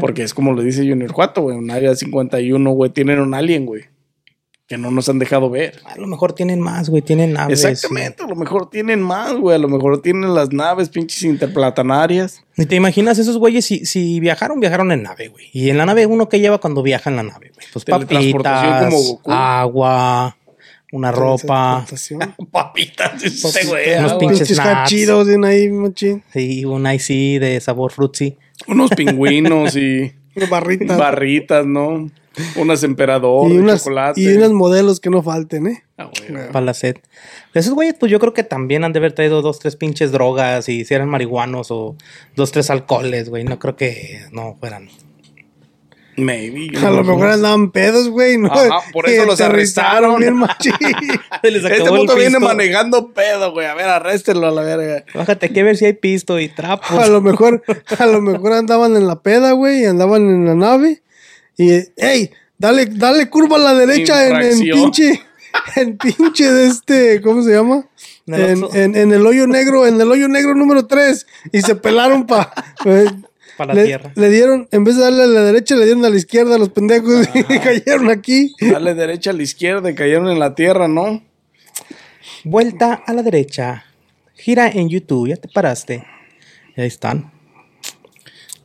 A: Porque es como le dice Junior Juato, güey, en Área 51, güey, tienen un alien, güey, que no nos han dejado ver.
B: A lo mejor tienen más, güey. Tienen naves.
A: Exactamente, a lo mejor tienen más, güey, a lo mejor tienen las naves pinches interplatanarias.
B: ¿Y te imaginas esos güeyes si, si viajaron, viajaron en nave, güey? Y en la nave uno que lleva cuando viaja en la nave, güey. Pues papitas,
A: como Goku.
B: agua, una ropa.
A: Papitas, ese güey.
B: Unos
A: ah,
B: pinches
C: de ahí, machín.
B: Sí, un icy de sabor frutzi.
A: Unos pingüinos y
C: barritas.
A: barritas, ¿no? Unas emperador,
C: y, unas,
A: chocolate.
C: y unos modelos que no falten, ¿eh?
A: Ah, güey.
B: Para la sed. Esos güeyes, pues yo creo que también han de haber traído dos, tres pinches drogas y si eran marihuanos o dos, tres alcoholes, güey. No creo que no fueran.
A: Maybe.
C: A
A: no
C: lo mejor andaban pedos, güey. ¿no?
A: Ajá, por eso los arrestaron.
C: bien.
B: Les
A: Este puto viene manejando pedo, güey. A ver, arréstenlo a la verga.
B: Bájate a ver si hay pisto y trapos.
C: A lo mejor, a lo mejor andaban en la peda, güey, y andaban en la nave. Y, ey, dale, dale curva a la derecha en, en pinche, en pinche de este, ¿cómo se llama?
B: En el
C: En, en- el hoyo negro, en el hoyo negro número 3. Y se pelaron para
B: Para la
C: le,
B: tierra.
C: le dieron, en vez de darle a la derecha, le dieron a la izquierda a los pendejos y cayeron aquí.
A: Dale derecha a la izquierda y cayeron en la tierra, ¿no?
B: Vuelta a la derecha. Gira en YouTube. Ya te paraste. Y ahí están.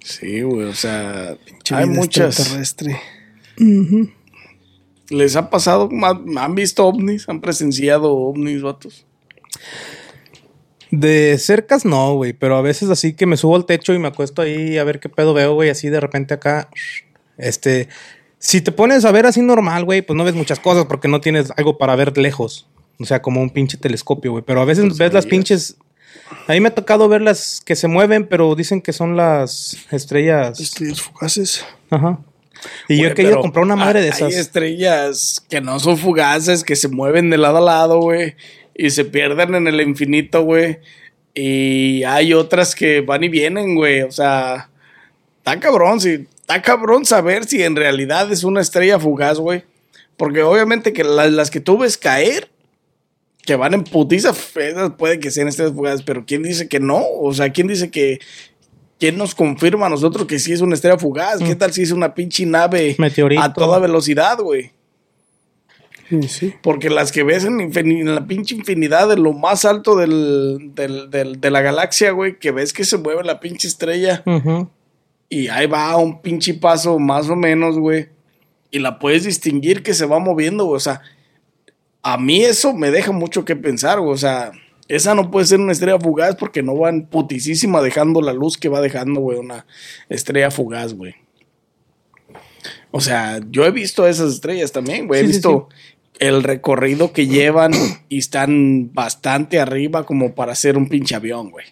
A: Sí, güey. O sea,
C: Pinche
A: hay muchas.
C: extraterrestre.
A: ¿Les ha pasado? ¿Han han visto ovnis? ¿Han presenciado ovnis, vatos?
B: De cercas no, güey, pero a veces así que me subo al techo y me acuesto ahí a ver qué pedo veo, güey, así de repente acá. Este, si te pones a ver así normal, güey, pues no ves muchas cosas porque no tienes algo para ver lejos. O sea, como un pinche telescopio, güey. Pero a veces
A: Pues
B: ves las pinches. A mí me ha tocado ver las que se mueven, pero dicen que son las estrellas.
C: Estrellas fugaces.
B: Ajá. Y yo he querido comprar una madre de esas.
A: Hay estrellas que no son fugaces, que se mueven de lado a lado, güey. Y se pierden en el infinito, güey. Y hay otras que van y vienen, güey. O sea, está cabrón, sí. Está cabrón saber si en realidad es una estrella fugaz, güey. Porque obviamente que las, las que tú ves caer, que van en putiza, esas puede que sean estrellas fugaces, pero ¿quién dice que no? O sea, ¿quién dice que... ¿Quién nos confirma a nosotros que sí es una estrella fugaz? ¿Qué tal si es una pinche nave
B: Meteorito.
A: a toda velocidad, güey?
C: Sí.
A: Porque las que ves en, la pinche infinidad de lo más alto del, del- del- de la galaxia, güey, que ves que se mueve la pinche estrella y ahí va un pinche paso más o menos, güey. Y la puedes distinguir que se va moviendo, güey. O sea, a mí eso me deja mucho que pensar, güey. O sea, esa no puede ser una estrella fugaz porque no va en putisísima dejando la luz que va dejando, güey, una estrella fugaz, güey. O sea, yo he visto esas estrellas también, güey. He
B: sí,
A: visto el recorrido que llevan y están bastante arriba como para hacer un pinche avión, güey.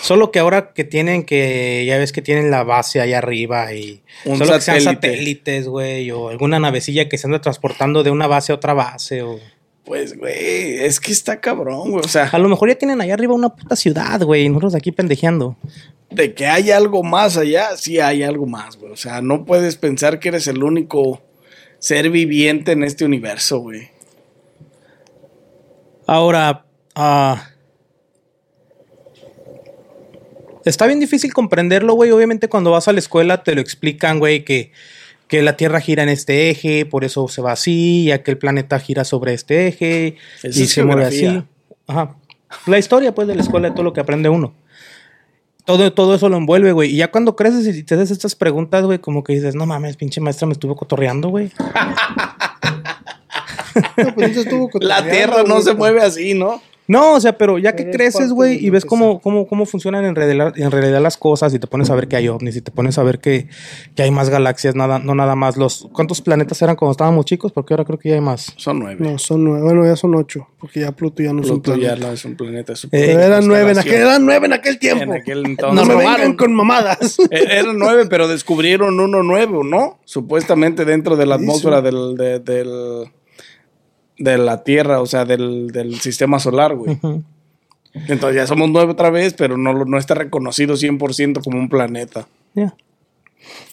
B: Solo que ahora que tienen que, ya ves que tienen la base allá arriba y
A: Un
B: solo que sean
A: satélite.
B: satélites, güey, o alguna navecilla que se anda transportando de una base a otra base, o
A: Pues, güey, es que está cabrón, güey. O sea,
B: a lo mejor ya tienen allá arriba una puta ciudad, güey, y nosotros aquí pendejeando.
A: de que hay algo más allá, sí hay algo más, güey. O sea, no puedes pensar que eres el único ser viviente en este universo, güey.
B: Ahora, ah, está bien difícil comprenderlo, güey. Obviamente cuando vas a la escuela te lo explican, güey, que, que la Tierra gira en este eje, por eso se va así, ya que el planeta gira sobre este eje
A: Eso
B: y
A: es
B: se mueve así. Ajá. La historia, pues, de la escuela, de todo lo que aprende uno. Todo, todo eso lo envuelve, güey. Y ya cuando creces y te haces estas preguntas, güey, como que dices, no mames, pinche maestra me estuvo cotorreando, güey.
C: No, pues, estuvo
A: La
C: cotorreando,
A: Tierra no
C: güey.
A: se mueve así, ¿no?
B: No, o sea, pero ya que creces, güey, y ves cómo, cómo, cómo funcionan en realidad, en realidad las cosas y te pones a ver que hay ovnis y te pones a ver que, que hay más galaxias, nada, no nada más los... ¿Cuántos planetas eran cuando estábamos chicos? Porque ahora creo que ya hay más.
A: Son nueve.
C: No, son nueve. Bueno, ya son ocho. Porque ya Pluto ya no es un
A: Pluto ya
C: planeta.
A: no es un planeta. es un
B: Eh,
C: Pero
A: planeta
C: eran nueve en aquel, eran nueve en aquel tiempo.
A: En aquel
C: no
B: robaron.
C: vengan con mamadas.
A: Eh, Eran nueve, pero descubrieron uno nuevo, ¿no? Supuestamente dentro de la atmósfera del, de, del- de la Tierra, o sea, del, del sistema solar, güey. Entonces ya somos nueve otra vez, pero no, no está reconocido 100% como un planeta.
B: Ya.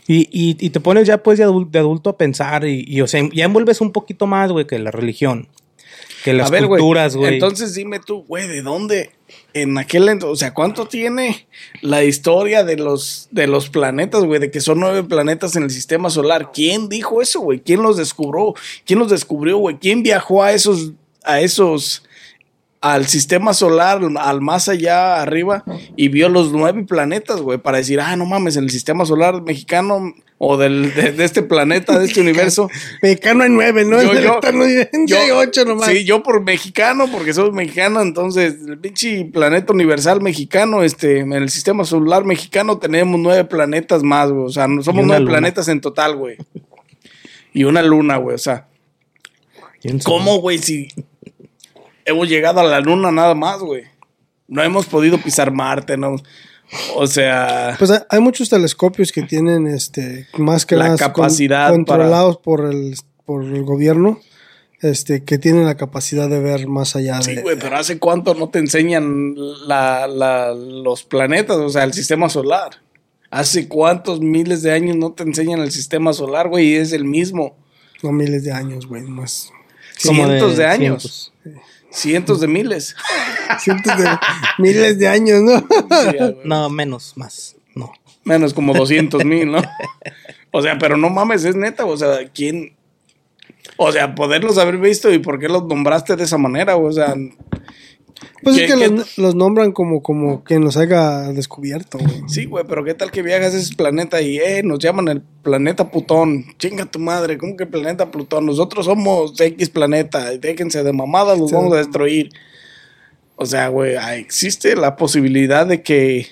B: Y, y, y te pones ya pues de adulto, de adulto a pensar y, y, o sea, ya envuelves un poquito más, güey, que la religión, que las
A: ver,
B: culturas, güey.
A: Entonces dime tú, güey, ¿de dónde? En aquel ent- o sea, ¿cuánto tiene la historia de los, de los planetas, güey? De que son nueve planetas en el sistema solar. ¿Quién dijo eso, güey? ¿Quién los descubrió? ¿Quién los descubrió, güey? ¿Quién viajó a esos, a esos al sistema solar, al más allá arriba, y vio los nueve planetas, güey, para decir, ah, no mames, en el sistema solar mexicano o del, de, de este planeta, de este universo.
C: Mexicano hay nueve, ¿no?
A: Yo- yo- yo-
C: hay ocho nomás.
A: Sí, yo por mexicano, porque soy mexicano, entonces el pinche planeta universal mexicano, este, en el sistema solar mexicano tenemos nueve planetas más, güey. O sea, somos nueve
B: luna.
A: planetas en total, güey. Y una luna, güey. O sea. ¿cómo, güey? Si hemos llegado a la luna nada más, güey. No hemos podido pisar Marte, no. O sea,
C: Pues hay, hay muchos telescopios que tienen este más que
A: La capacidad
C: controlados por el por el gobierno, este que tienen la capacidad de ver más allá
A: sí,
C: de
A: güey, pero ¿hace cuánto no te enseñan la, la- los planetas, o sea, el sistema solar? ¿Hace cuántos miles de años no te enseñan el sistema solar, güey? Y es el mismo.
C: no miles de años, güey, más
A: cientos de, años.
B: cientos.
A: Cientos de miles.
C: cientos de miles de años, ¿no?
A: Sí.
B: No, menos, más. No.
A: Menos como 200 mil, ¿no? O sea, pero no mames, es neta, o sea, ¿quién? O sea, poderlos haber visto y por qué los nombraste de esa manera, o sea,
C: Pues
A: ¿Qué-
C: es que los, los nombran como como quien los haya descubierto, güey.
A: sí, güey, pero ¿qué tal que viajas a ese planeta y, eh, nos llaman el planeta Plutón? Chinga tu madre, ¿cómo que planeta Plutón? Nosotros somos X planeta, déjense de mamadas, los
C: Sí.
A: vamos a destruir. O sea, güey, ah, existe la posibilidad de que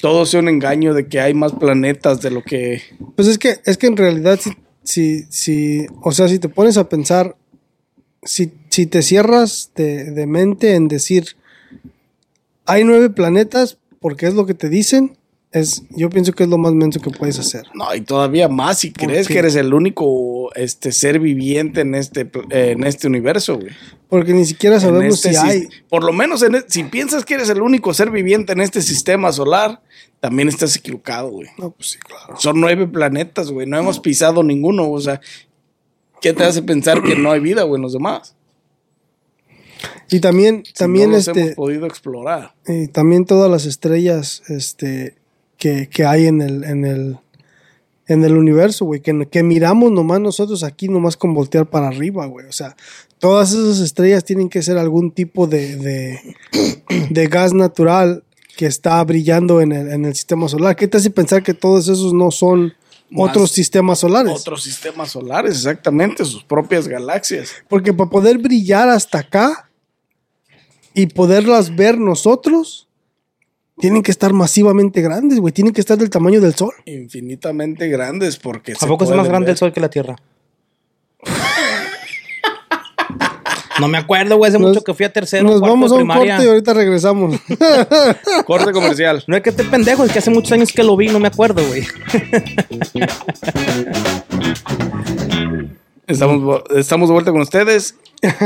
A: todo sea un engaño, de que hay más planetas de lo que...
C: Pues es que, es que en realidad, si, si, si, o sea, si te pones a pensar, si, si te cierras de, de mente en decir, hay nueve planetas, porque es lo que te dicen, es, yo pienso que es lo más menso que puedes hacer.
A: No, y todavía más si
C: ¿Por
A: crees que eres el único este, ser viviente en este, eh, en este universo, güey.
C: Porque ni siquiera sabemos
A: este
C: si hay.
A: Por lo menos en e- si piensas que eres el único ser viviente en este sistema solar, también estás equivocado, güey.
C: No, pues sí, claro.
A: Son nueve planetas, güey. No hemos pisado ninguno, o sea, ¿qué te hace pensar que no hay vida, güey, en los demás?
C: Y también,
A: Si
C: también
A: no
C: este,
A: hemos podido explorar.
C: y también todas las estrellas, este, que, que hay en el, en el, en el universo, güey, que, que miramos nomás nosotros aquí, nomás con voltear para arriba, güey. O sea, todas esas estrellas tienen que ser algún tipo de, de, de gas natural que está brillando en el, en el sistema solar. ¿Qué te hace pensar que todos esos no son otros sistemas solares?
A: Otros sistemas solares, exactamente, sus propias galaxias.
C: Porque para poder brillar hasta acá y poderlas ver nosotros, tienen que estar masivamente grandes, güey. Tienen que estar del tamaño del sol.
A: Infinitamente grandes porque...
B: ¿A poco es más grande
A: ver.
B: el sol que la Tierra? no me acuerdo, güey. Hace
C: Nos-
B: mucho que fui a tercero.
C: Nos
B: cuarto
C: vamos
B: de
C: a un
B: primaria.
C: corte y ahorita regresamos.
A: Corte comercial.
B: No es que esté pendejo, es que hace muchos años que lo vi, no me acuerdo, güey.
A: Estamos, estamos de vuelta con ustedes.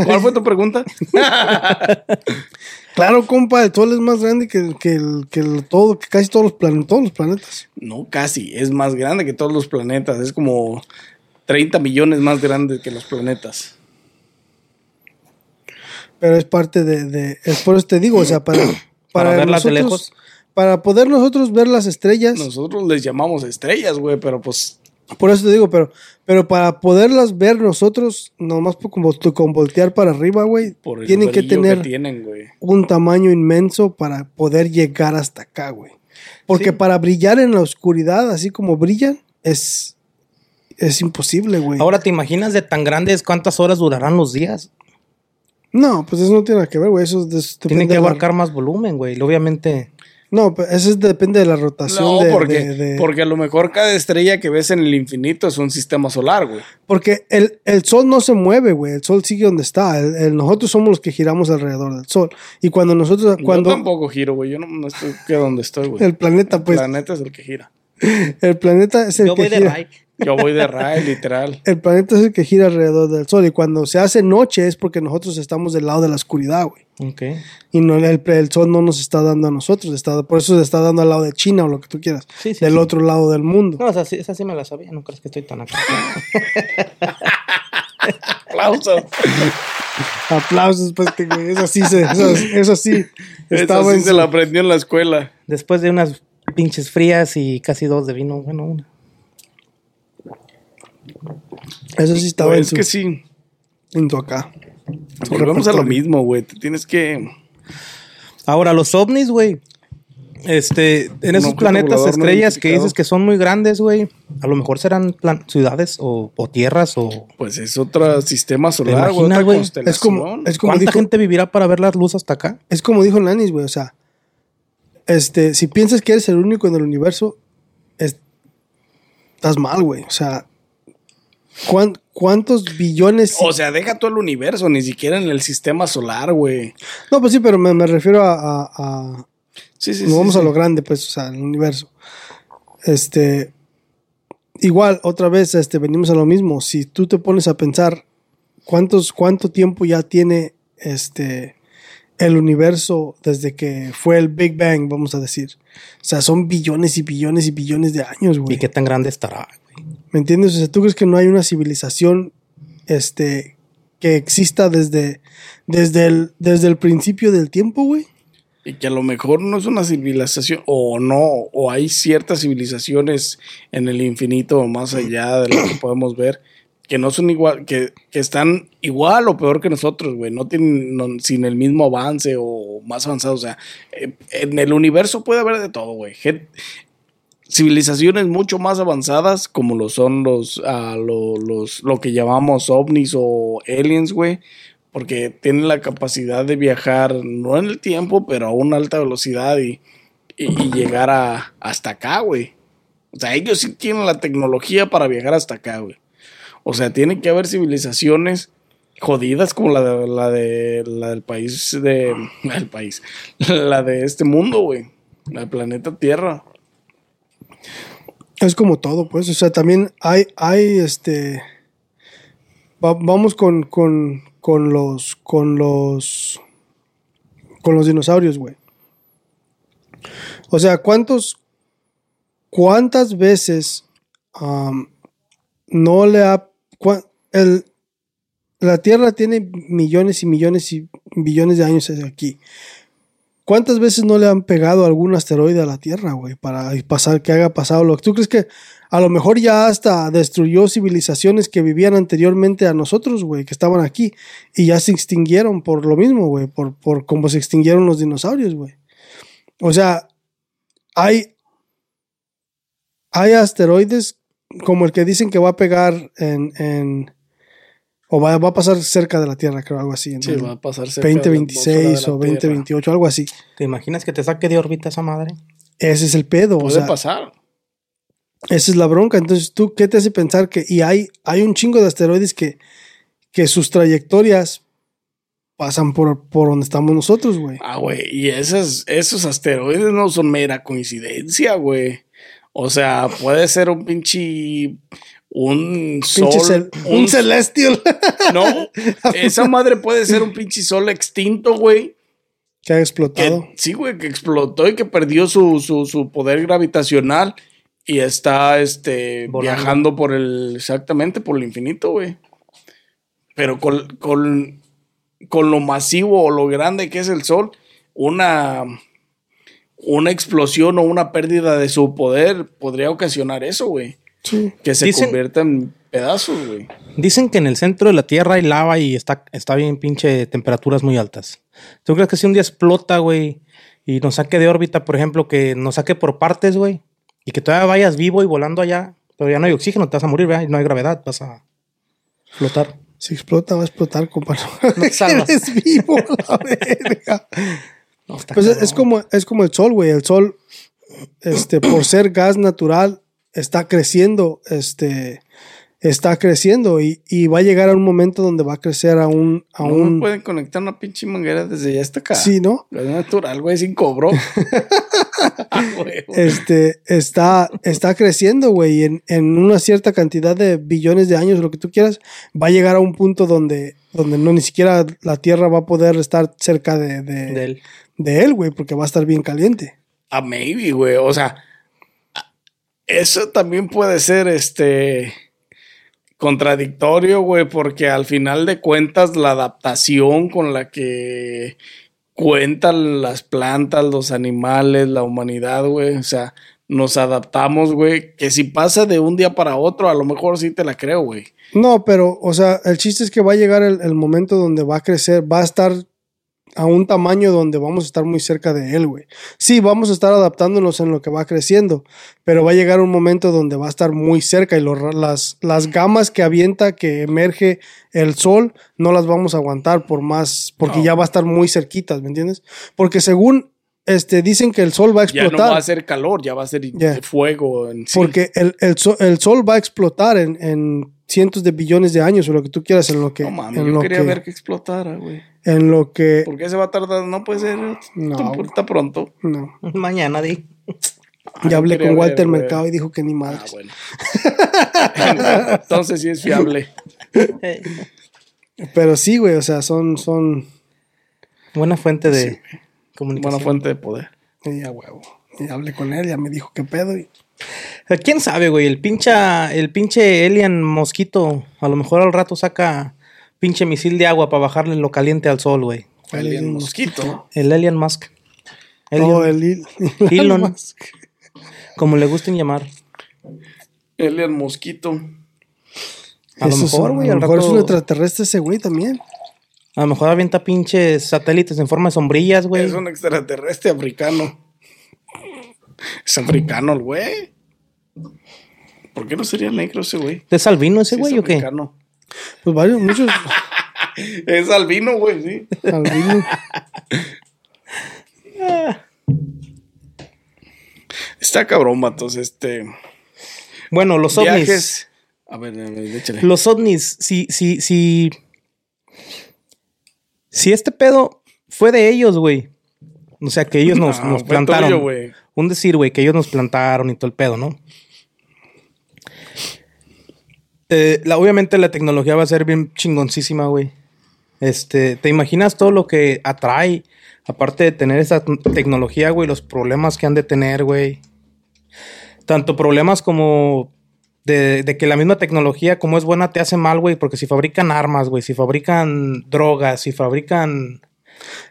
A: ¿Cuál fue tu pregunta?
C: claro, compa, el sol es más grande que, que, el- que el todo, que casi todos los, plan- todos los planetas.
A: No, casi. Es más grande que todos los planetas. Es como 30 millones más grande que los planetas.
C: Pero es parte de, de- es por eso te digo, o sea, para, para,
B: Para verlas de lejos.
C: Para poder nosotros ver las estrellas,
A: Nosotros les llamamos estrellas, güey, pero pues
C: por eso te digo, pero, pero para poderlas ver nosotros, nomás por como tú- con voltear para arriba, güey, tienen que tener
A: tienen,
C: un tamaño inmenso para poder llegar hasta acá, güey. Porque
A: Sí.
C: para brillar en la oscuridad, así como brillan, es, es imposible, güey.
B: Ahora, ¿te imaginas de tan grandes cuántas horas durarán los días?
C: No, pues eso no tiene nada que ver, güey. Eso es- es-
B: Tiene que
C: la-
B: abarcar más volumen, güey. y Obviamente.
C: No, pero eso es- depende de la rotación
A: No,
C: de,
A: porque,
C: de- de-
A: porque a lo mejor cada estrella que ves en el infinito es un sistema solar, güey.
C: Porque el, el sol no se mueve, güey. El sol sigue donde está. El- el- nosotros somos los que giramos alrededor del sol. Y cuando nosotros, cuando
A: Yo tampoco giro, güey. Yo no, no estoy que donde estoy, güey.
C: el planeta,
A: El
C: pues,
A: planeta es el que gira.
C: el planeta es el
B: Yo
C: que
B: voy de
C: gira.
B: ray.
A: Yo voy de ray, literal.
C: El planeta es el que gira alrededor del sol. Y cuando se hace noche es porque nosotros estamos del lado de la oscuridad, güey.
B: Ok.
C: Y no, el, el sol no nos está dando a nosotros. Está, por eso se está dando al lado de China o lo que tú quieras.
B: Sí, sí,
C: del
B: sí.
C: otro lado del mundo.
B: No, esa sí, esa sí me la sabía. No crees que estoy tan acá.
A: Aplausos.
C: Aplausos, pues que eso sí se, eso, eso sí estaba
A: Eso sí
C: en
A: se la aprendió en la escuela.
B: Después de unas pinches frías y casi dos de vino, bueno, una.
C: eso sí estaba en
A: es
C: su,
A: que sí.
C: en tu acá.
A: Volvemos a lo mismo, güey. Te tienes que.
B: Ahora, los ovnis, güey. Este, en esos
A: objeto
B: planetas,
A: no
B: estrellas que dices que son muy grandes, güey. A lo mejor serán plan- ciudades o, o tierras o.
A: Pues es otro sistema solar, güey.
B: imaginas,
A: Otra
B: güey?
A: constelación.
C: Es como, es como
B: ¿Cuánta
C: dijo,
B: gente vivirá para ver la luz hasta acá?
C: es como dijo Nanis, güey. O sea, este, si piensas que eres el único en el universo, es- estás mal, güey. O sea, ¿cuán- ¿cuántos billones?
A: O sea, deja todo el universo, ni siquiera en el sistema solar, güey.
C: no, pues sí, pero me, me refiero a, a- a-
A: Sí, sí,
C: Nos
A: sí,
C: vamos
A: sí.
C: a lo grande, pues, o sea, el universo. Este. Igual, otra vez, este, venimos a lo mismo. Si tú te pones a pensar cuántos, cuánto tiempo ya tiene este el universo desde que fue el Big Bang, vamos a decir. O sea, son billones y billones y billones de años, güey.
B: ¿Y qué tan grande estará?
C: ¿Me entiendes? O sea, ¿tú crees que no hay una civilización este, que exista desde, desde, el, desde el principio del tiempo, güey?
A: Y que a lo mejor no es una civilización, o no, o hay ciertas civilizaciones en el infinito o más allá de lo que podemos ver, que no son igual, que, que están igual o peor que nosotros, güey, no tienen, sin el mismo avance o más avanzado, o sea, eh, en el universo puede haber de todo, güey. Civilizaciones mucho más avanzadas, como lo son los, ah, lo, los, lo que llamamos ovnis o aliens, güey, porque tienen la capacidad de viajar, no en el tiempo, pero a una alta velocidad y, y- llegar a, hasta acá, güey. O sea, ellos sí tienen la tecnología para viajar hasta acá, güey. O sea, tiene que haber civilizaciones jodidas como la de la de la del país de el país, la de este mundo, güey, la planeta Tierra.
C: Es como todo, pues. O sea, también hay, hay este. va- vamos con, con, con los. con los. con los dinosaurios, güey. O sea, ¿cuántos. cuántas veces no le ha. el, la Tierra tiene millones y millones y billones de años aquí. ¿Cuántas veces no le han pegado algún asteroide a la Tierra, güey? Para pasar, que haga pasado lo que. ¿Tú crees que a lo mejor ya hasta destruyó civilizaciones que vivían anteriormente a nosotros, güey, que estaban aquí y ya se extinguieron por lo mismo, güey, por, por cómo se extinguieron los dinosaurios, güey? O sea, hay. Hay asteroides como el que dicen que va a pegar en. en o va, va a pasar cerca de la Tierra, creo, algo así. en
A: Sí,
C: el
A: va a pasar cerca de la atmósfera
C: 2026
A: de la
C: o
A: Tierra.
C: 2028, algo así.
B: ¿Te imaginas que te saque de órbita esa madre?
C: Ese es el pedo. O
A: Puede
C: sea,
A: pasar.
C: esa es la bronca. Entonces, ¿tú qué te hace pensar que... Y hay, hay un chingo de asteroides que, que sus trayectorias pasan por, por donde estamos nosotros, güey.
A: Ah, güey, y esos, esos asteroides no son mera coincidencia, güey. O sea, puede ser un pinche. Un sol.
C: Un, celestial
A: No, esa madre puede ser un pinche sol extinto, güey.
C: que ha explotado.
A: Que, sí, güey, que explotó y que perdió su, su, su poder gravitacional y está este,
B: Volando.
A: viajando por el. Exactamente, por el infinito, güey. Pero con, con, con lo masivo o lo grande que es el sol, una. Una explosión o una pérdida de su poder podría ocasionar eso, güey.
C: Sí.
A: Que se
B: Dicen-
A: convierta en pedazos, güey.
B: Dicen que en el centro de la Tierra hay lava y está, está bien pinche temperaturas muy altas. ¿Tú crees que si un día explota, güey, y nos saque de órbita, por ejemplo, que nos saque por partes, güey, y que todavía vayas vivo y volando allá, pero ya no hay oxígeno, te vas a morir, ¿verdad? Y no hay gravedad, vas a flotar.
C: Si explota, va a explotar, compadre.
B: No te salvas.
C: Eres vivo, la verga.
B: No, está
C: Pues es,
B: cabrón.
C: es como, es como el sol, güey. El sol, este, por ser gas natural, está creciendo, este, está creciendo y, y va a llegar a un momento donde va a crecer a un, a
A: No
C: un,
A: pueden conectar una pinche manguera desde ya hasta acá.
C: sí, ¿no?
A: Es natural, güey, sin cobro. Ah.
C: Este, está, está creciendo, güey, en, en una cierta cantidad de billones de años, lo que tú quieras, va a llegar a un punto donde, donde no ni siquiera la Tierra va a poder estar cerca de, de,
B: De él.
C: de él, güey, porque va a estar bien caliente.
A: A maybe, güey. O sea, eso también puede ser este contradictorio, güey, porque al final de cuentas la adaptación con la que cuentan las plantas, los animales, la humanidad, güey, o sea, nos adaptamos, güey. Que si pasa de un día para otro, a lo mejor sí te la creo, güey.
C: No, pero, o sea, el chiste es que va a llegar el, el momento donde va a crecer, va a estar a un tamaño donde vamos a estar muy cerca de él, güey. Sí, vamos a estar adaptándonos en lo que va creciendo, pero va a llegar un momento donde va a estar muy cerca y los las, las gamas que avienta, que emerge el sol, no las vamos a aguantar por más, porque ya va a estar muy cerquitas, ¿me entiendes? Porque según este, dicen que el sol va a
A: Ya
C: explotar.
A: no va a ser calor, ya va a ser
C: Ya.
A: fuego en sí.
C: Porque el, el, sol, el sol va a explotar en, en cientos de billones de años o lo que tú quieras en lo que
A: no mames, yo
C: lo
A: quería
C: que,
A: ver que explotara, güey.
C: En lo que
A: ¿Por qué se va a tardar? No puede ser.
C: No.
A: Está- pronto.
C: no
B: Mañana, di.
C: ya hablé con
A: ver,
C: Walter
A: güey.
C: Mercado y dijo que ni
A: Ah,
C: madres
A: bueno. Entonces sí es fiable.
C: pero sí güey o sea son son
B: Buena fuente de comunicación.
A: Buena fuente de poder.
C: y ya huevo y hablé con él ya me dijo qué pedo y
B: O sea, ¿Quién sabe, güey? El pincha, el pinche alien mosquito, a lo mejor al rato saca pinche misil de agua para bajarle lo caliente al sol, güey.
A: Alien mosquito.
B: El alien Musk.
C: Oh,
B: Alien,
C: el Il-
B: Elon, como le gusten llamar.
A: Alien mosquito.
B: A lo
C: Eso
B: mejor, güey,
C: a lo mejor es un extraterrestre ese güey también
B: A lo mejor avienta pinches satélites en forma de sombrillas, güey.
A: Es un extraterrestre africano. Es africano el güey. ¿Por qué no sería negro ese güey?
B: ¿Es albino ese
A: Sí,
B: güey
A: es
B: o qué?
A: africano.
C: Pues varios muchos
A: Es albino, güey, sí.
C: albinos.
A: Está cabrón, vatos. Este.
B: Bueno, los ovnis.
A: Viajes. A ver, a ver, échale.
B: Los ovnis, si, si, si. Si este pedo fue de ellos, güey. O sea, que ellos nos,
A: No,
B: nos plantaron.
A: tuyo.
B: Un decir, güey, que ellos nos plantaron y todo el pedo, ¿no? Eh, la, obviamente la tecnología va a ser bien chingoncísima, güey. Este, ¿te imaginas todo lo que atrae? Aparte de tener esa tecnología, güey, los problemas que han de tener, güey. Tanto problemas como de, de que la misma tecnología, como es buena, te hace mal, güey, porque si fabrican armas, güey, si fabrican drogas, si fabrican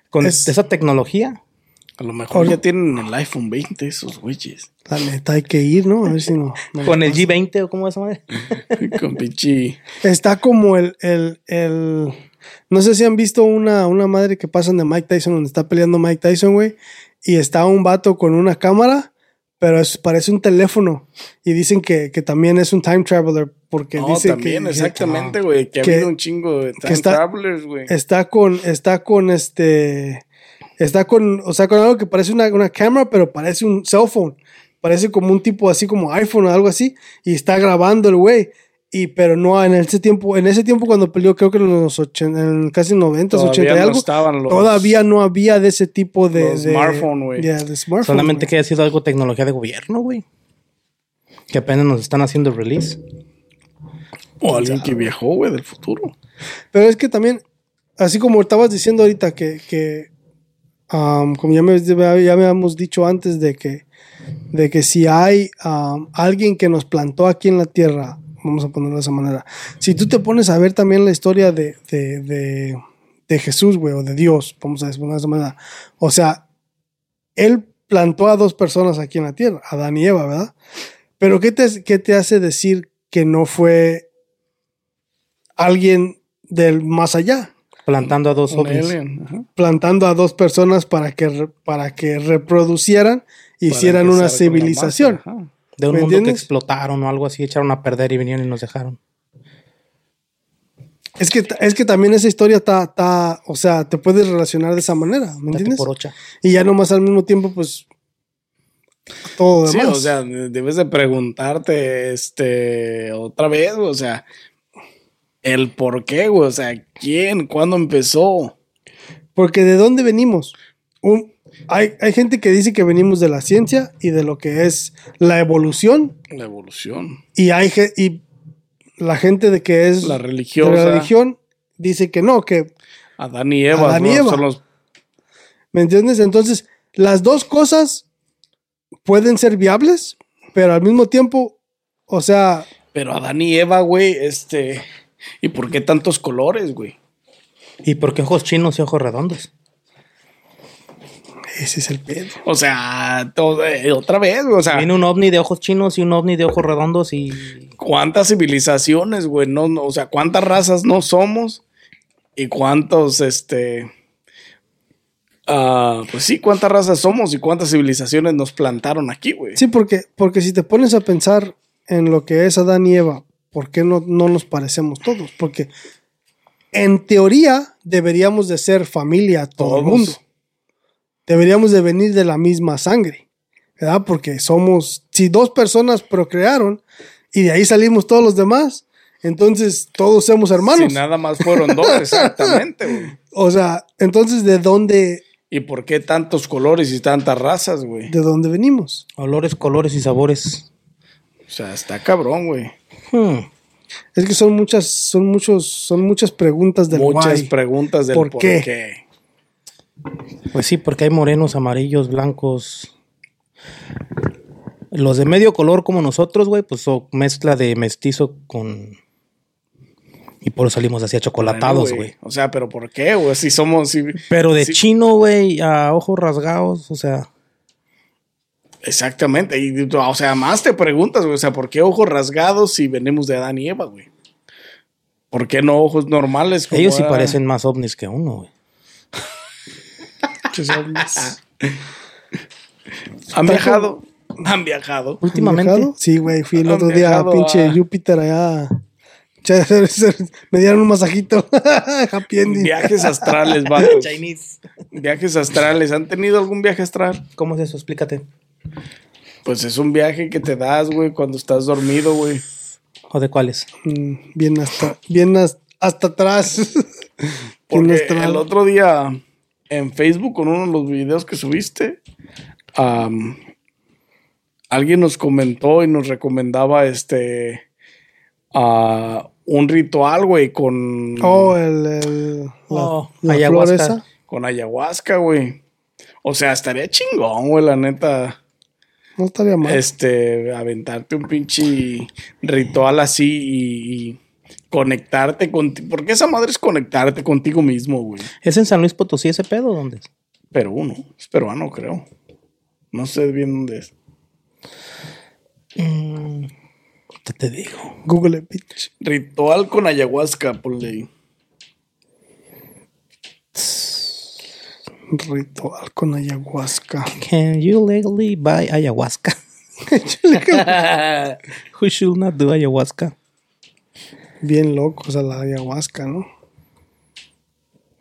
B: con
C: Es-
B: esa tecnología,
A: A lo mejor ya tienen el iPhone 20 esos güeyes.
C: la neta hay que ir no a ver si no, no
B: con el
C: pasa.
B: G20 o cómo es esa madre.
A: Con pinche.
C: Está como el, el, el- No sé si han visto una, una madre que pasan de Mike Tyson, donde está peleando Mike Tyson, güey. Y está un vato con una cámara, pero es, parece un teléfono. Y dicen que, que también es un time traveler, porque
A: No,
C: dice
A: también,
C: que,
A: exactamente, güey. Que, ha
C: que-
A: habido un chingo de time
C: está-
A: travelers, güey.
C: está con, está con este. Está con, o sea, con algo que parece una, una cámara, pero parece un cell phone. Parece como un tipo así como iPhone o algo así. Y está grabando el güey. Y, pero no, en ese tiempo, en ese tiempo cuando peleó, creo que en los 80, en casi 90,
A: Todavía
C: 80 y
A: no
C: algo,
A: estaban los-
C: todavía no había de ese tipo de,
A: los
C: de-
A: smartphone, güey.
C: ya, de smartphone,
B: Solamente
C: güey.
B: que haya sido algo tecnología de gobierno, güey. Que apenas nos están haciendo release.
A: O alguien que viajó, güey, del futuro.
C: Pero es que también, así como estabas diciendo ahorita que, que como ya, me, ya habíamos dicho antes de que, de que si hay alguien que nos plantó aquí en la tierra, vamos a ponerlo de esa manera, si tú te pones a ver también la historia de, de, de, Jesús, güey, o de Dios, vamos a ponerlo de esa manera, o sea, él plantó a dos personas aquí en la tierra, Adán y Eva, ¿verdad? Pero ¿qué te, qué te hace decir que no fue alguien del más allá?
B: Plantando a dos ovnis.
C: plantando a dos personas para que, para que reproducieran e hicieran
A: Para
C: una civilización.
B: De un
C: ¿Me
B: mundo que explotaron o algo así, echaron a perder y vinieron y nos dejaron.
C: Es que, es que también esa historia está, está, o sea, te puedes relacionar de esa manera, ¿me entiendes?
B: por ocha.
C: Y ya nomás al mismo tiempo, pues, todo lo
A: Sí,
C: demás.
A: o sea, de- debes de preguntarte, este, otra vez, o sea, el por qué, güey, o sea, quién, cuándo empezó.
C: Porque de dónde venimos? Un- hay, hay gente que dice que venimos de la ciencia y de lo que es la evolución,
A: La evolución,
C: y hay y la gente de que es
A: la
C: de
A: religiosa,
C: la religión dice que no, que
A: Adán y Eva,
C: Adán y
A: ¿no?
C: Eva.
A: son los
C: ¿Me entiendes? Entonces, las dos cosas pueden ser viables, pero al mismo tiempo, o sea,
A: Pero Adán y Eva, güey, este. ¿Y por qué tantos colores, güey?
B: ¿Y por qué ojos chinos y ojos redondos?
C: Ese es el pedo.
A: O sea, todo- eh, otra vez, güey. O sea,
B: Viene un ovni de ojos chinos y un ovni de ojos redondos y...
A: ¿cuántas civilizaciones, güey? No, no, o sea, ¿cuántas razas no somos? Y cuántos, este. ah, pues sí, ¿cuántas razas somos y cuántas civilizaciones nos plantaron aquí, güey?
C: Sí, porque, porque si te pones a pensar en lo que es Adán y Eva, ¿por qué no, no nos parecemos todos? Porque en teoría deberíamos de ser familia todo el mundo. Deberíamos de venir de la misma sangre, ¿verdad? Porque somos, si dos personas procrearon y de ahí salimos todos los demás, entonces todos somos hermanos.
A: Si nada más fueron dos, exactamente, güey.
C: O sea, entonces ¿de dónde,
A: ¿Y por qué tantos colores y tantas razas, güey?
C: de dónde venimos?
B: Olores, colores y sabores.
A: O sea, está cabrón, güey.
B: Hmm.
C: Es que son muchas, son muchos, son muchas preguntas del
A: Muchas
C: why.
A: preguntas del
C: ¿Por
A: por,
C: qué?
A: qué?
B: Pues sí, porque hay morenos, amarillos, blancos. Los de medio color como nosotros, güey, pues son mezcla de mestizo con... Y por eso salimos así achocolatados,
A: Bueno,
B: güey.
A: O sea, pero ¿por qué, güey? Si somos. si-
B: Pero de chino, güey, a ojos rasgados, o sea...
A: Exactamente. Y, o sea, más te preguntas, güey. O sea, ¿por qué ojos rasgados si venimos de Adán y Eva, güey? ¿Por qué no ojos normales? como
B: Ellos sí
A: era?
B: parecen más ovnis que uno, güey.
C: Muchos ovnis.
A: ¿Han viajado? Han viajado.
B: Últimamente...
C: ¿Viajado? Sí, güey, fui el
A: Han
C: otro día a pinche
A: a-
C: Júpiter allá. Me dieron un masajito. Happy ending.
A: Viajes astrales, vatos.
B: Chinese.
A: Viajes astrales. ¿Han tenido algún viaje astral?
B: ¿Cómo es eso? Explícate.
A: Pues es un viaje que te das, güey, cuando estás dormido, güey.
B: ¿O de cuáles?
C: Mm, Bien hasta, bien hasta atrás.
A: Porque el otro día en Facebook, con uno de los videos que subiste, alguien nos comentó y nos recomendaba este ah, un ritual, güey, con,
C: Oh, el, el- la,
B: Oh,
C: la flor
B: ayahuasca.
C: esa.
A: con ayahuasca, güey. O sea, estaría chingón, güey, la neta.
C: No estaría mal.
A: Este, aventarte un pinche ritual así y, y conectarte contigo. Porque esa madre es conectarte contigo mismo, güey.
B: ¿Es en San Luis Potosí ese pedo? ¿Dónde es?
A: Perú, ¿no? Es peruano, creo. No sé bien dónde es.
B: Mm, ¿Qué te digo?
C: Google it, bitch.
A: Ritual con ayahuasca, por ley.
C: Ritual con ayahuasca.
B: Can you legally buy ayahuasca? Who should not do ayahuasca?
C: Bien locos a la ayahuasca, ¿no?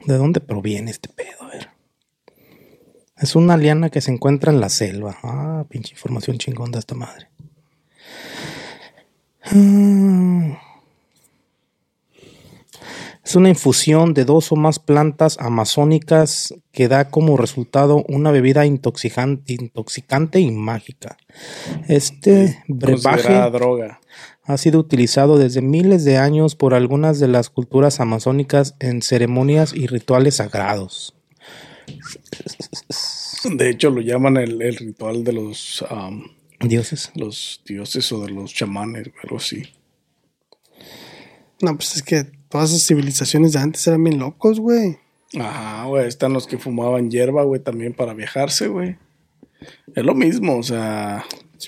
B: ¿De dónde proviene este pedo? A ver. Es una liana que se encuentra en la selva. Ah, pinche información chingón de esta madre. Ah. Es una infusión de dos o más plantas amazónicas que da como resultado una bebida intoxicante, intoxicante y mágica. Este brebaje
A: droga.
B: ha sido utilizado desde miles de años por algunas de las culturas amazónicas en ceremonias y rituales sagrados.
A: De hecho, lo llaman el, el ritual de los,
B: Dioses.
A: los dioses o de los chamanes, algo así.
C: No, pues es que todas esas civilizaciones de antes eran bien locos, güey.
A: Ajá, güey. Están los que fumaban hierba, güey, también para viajarse, güey. Es lo mismo, o sea,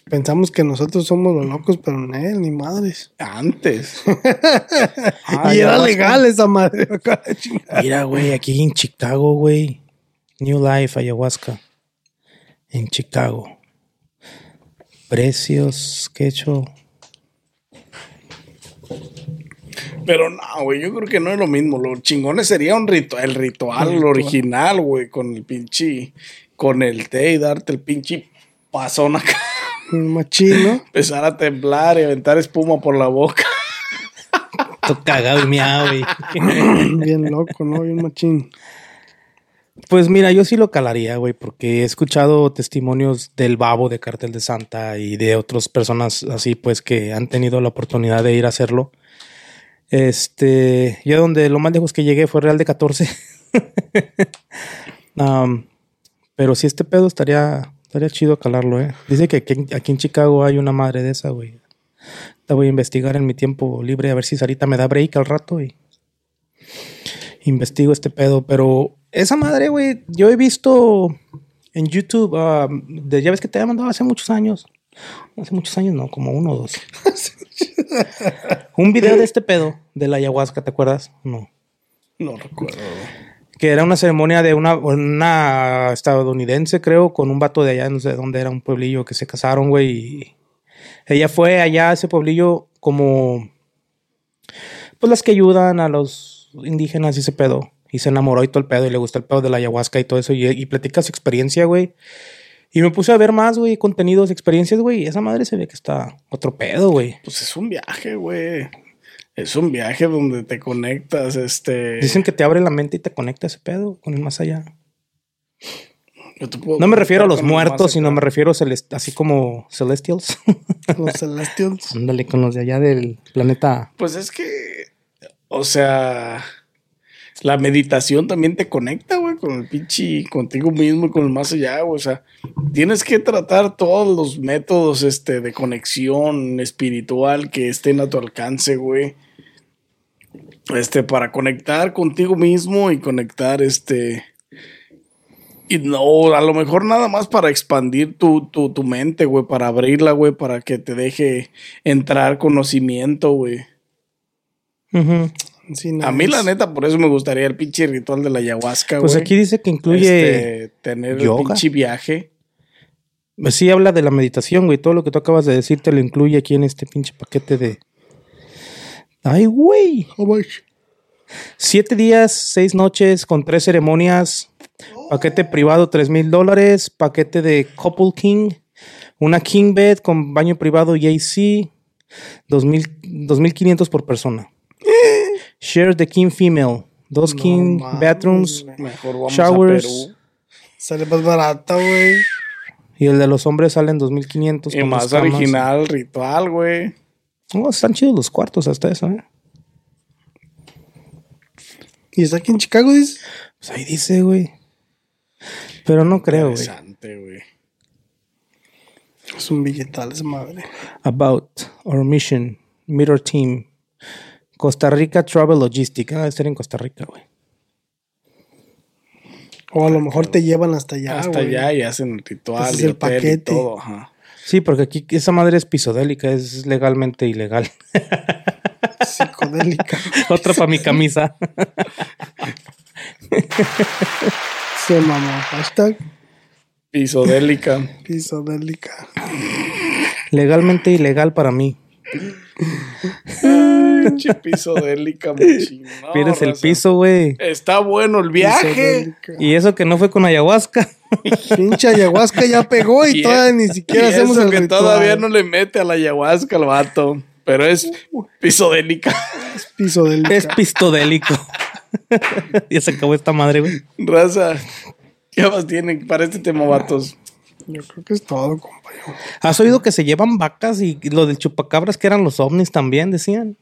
C: Pensamos que nosotros somos los locos, pero no, ni madres.
A: antes.
B: Ah,
C: y era legal esa madre.
B: Mira, güey, aquí en Chicago, güey. New Life Ayahuasca. En Chicago. Precios, que he hecho.
A: Pero no, güey, yo creo que no es lo mismo. Lo chingones sería un ritual, el ritual,
C: El ritual.
A: original, güey, con el pinche, con el té y darte el pinche pasón acá.
C: Un machín, ¿no?
A: Empezar a temblar y aventar espuma por la boca.
B: Todo cagado y miau, güey.
C: Bien loco, ¿no? Bien machín.
B: Pues mira, yo sí lo calaría, güey, porque he escuchado testimonios del babo de Cartel de Santa y de otras personas así, pues, que han tenido la oportunidad de ir a hacerlo. Este, yo donde lo más lejos que llegué fue Real de 14. Am, pero sí, este pedo estaría, estaría chido calarlo, eh. Dice que aquí, en Chicago hay una madre de esa, güey. La voy a investigar en mi tiempo libre a ver si Sarita me da break al rato y investigo este pedo. Pero esa madre, güey, yo he visto En YouTube, ah, de, ya ves que te había mandado hace muchos años. Hace muchos años, no, como uno o dos. Un video de este pedo, de la ayahuasca, ¿te acuerdas? No.
A: No recuerdo.
B: Que era una ceremonia de una, una estadounidense, creo, con un vato de allá, no sé dónde era, un pueblillo que se casaron, güey. Y ella fue allá a ese pueblillo como. Pues las que ayudan a los indígenas y ese pedo. Y se enamoró y todo el pedo, y le gustó el pedo de la ayahuasca y todo eso. Y, y platica su experiencia, güey. Y me puse a ver más, güey, contenidos, experiencias, güey. Y esa madre se ve que está otro pedo, güey.
A: Pues es un viaje, güey. Es un viaje donde te conectas, este...
B: Dicen que te abre la mente y te conecta ese pedo con el más allá.
A: Yo te puedo
B: No me refiero a los muertos, sino me refiero celest- así como Celestials.
C: Los Celestials.
B: Ándale, con los de allá del planeta.
A: Pues es que, o sea, la meditación también te conecta, güey, con el pinche, contigo mismo y con el más allá, güey. O sea, tienes que tratar todos los métodos, este, de conexión espiritual que estén a tu alcance, güey. Este, para conectar contigo mismo y conectar, este, y no, a lo mejor nada más para expandir tu, tu, tu mente, güey, para abrirla, güey, para que te deje entrar conocimiento, güey.
B: Ujú.
C: Sí,
A: A mí, la neta, por eso me gustaría el pinche ritual de la ayahuasca, güey.
B: Pues aquí dice que incluye.
A: Este, tener
B: yoga.
A: el pinche viaje.
B: Pues sí, habla de la meditación, güey. Todo lo que tú acabas de decir te lo incluye aquí en este pinche paquete de. Ay, güey.
C: Much?
B: Siete días, seis noches con tres ceremonias. Paquete privado, tres mil dólares. Paquete de Couple King. Una King Bed con baño privado y AC. Dos mil, dos mil quinientos por persona. Share the King Female. Dos
C: No
B: King bathrooms.
A: Mejor vamos
B: Showers.
A: a Perú.
C: Sale más barata, güey.
B: Y el de los hombres dos mil quinientos.
A: Y más original ritual, güey.
B: Oh, están chidos los cuartos hasta eso, ¿eh?
C: ¿Y está aquí en Chicago, dices?
B: Pues ahí dice, güey. Pero no creo, güey.
A: Interesante, güey.
C: Es un billetal esa madre.
B: About our mission, meet our team. Costa Rica Travel Logistic. Ah, debe ser en Costa Rica, güey.
C: O a lo mejor te llevan hasta allá,
A: Hasta
C: güey.
A: allá y hacen el ritual y
C: el
A: hotel y
C: paquete.
A: todo, ajá.
B: Sí, porque aquí esa madre es pisodélica, es legalmente ilegal.
C: Psicodélica.
B: Otra para mi camisa.
C: Se mamó. Hashtag
A: Pisodélica.
C: pisodélica.
B: legalmente ilegal para mí.
A: Pinche pisodélica, machín. No,
B: Pierdes el piso, güey.
A: Está bueno el viaje.
B: Y eso que no fue con ayahuasca.
C: Pinche ayahuasca ya pegó y,
A: Y
C: todavía
A: es-
C: ni siquiera
A: y
C: hacemos
A: eso
C: el
A: que
C: ritual.
A: todavía no le mete a la ayahuasca al vato. Pero es pisodélica.
C: Pisodélica.
B: Es pistodélico. ya se acabó esta madre, güey.
A: Raza. ¿Qué más tienen para este tema, vatos?
C: Yo creo que es todo, compañero.
B: ¿Has oído que se llevan vacas y lo del chupacabras que eran los ovnis también, decían?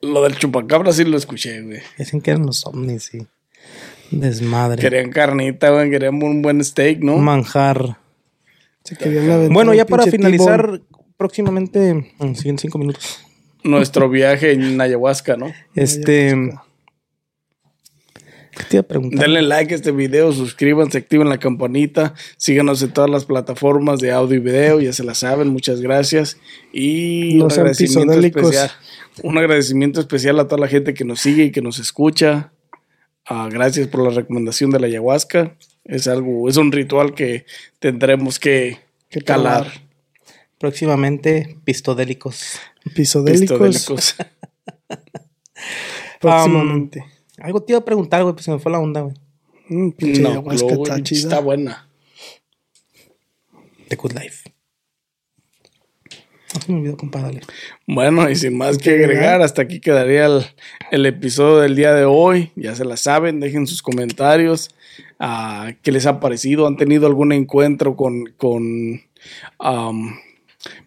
A: Lo del chupacabra sí lo escuché, güey.
B: Decían que eran los ovnis, sí. Desmadre.
A: Querían carnita, güey. Querían un buen steak, ¿no?
B: Manjar.
C: Se
B: Bueno, ya para finalizar, próximamente, en cinco minutos.
A: Nuestro viaje en ayahuasca, ¿no?
B: Este. ¿Qué te iba a preguntar?
A: Denle like a este video, suscríbanse, activen la campanita, síganos en todas las plataformas de audio y video, ya se la saben, muchas gracias. Y un agradecimiento especial. Un agradecimiento especial a toda la gente que nos sigue y que nos escucha. Ah, gracias por la recomendación de la ayahuasca. Es algo, es un ritual que tendremos que,
C: Que
A: calar.
C: calar.
B: Próximamente, pistodélicos.
A: Pistodélicos.
C: Próximamente.
B: Algo te iba a preguntar, güey, pues se me fue la onda, güey.
C: Mm, pinche
A: no, lo-
C: está chida.
A: está buena.
B: The Good Life. No se me olvidó, compadre.
A: Bueno, y sin más que
C: agregar.
A: hasta aquí quedaría el, el episodio del día de hoy. Ya se la saben, dejen sus comentarios. ah, ¿Qué les ha parecido? ¿Han tenido algún encuentro con, con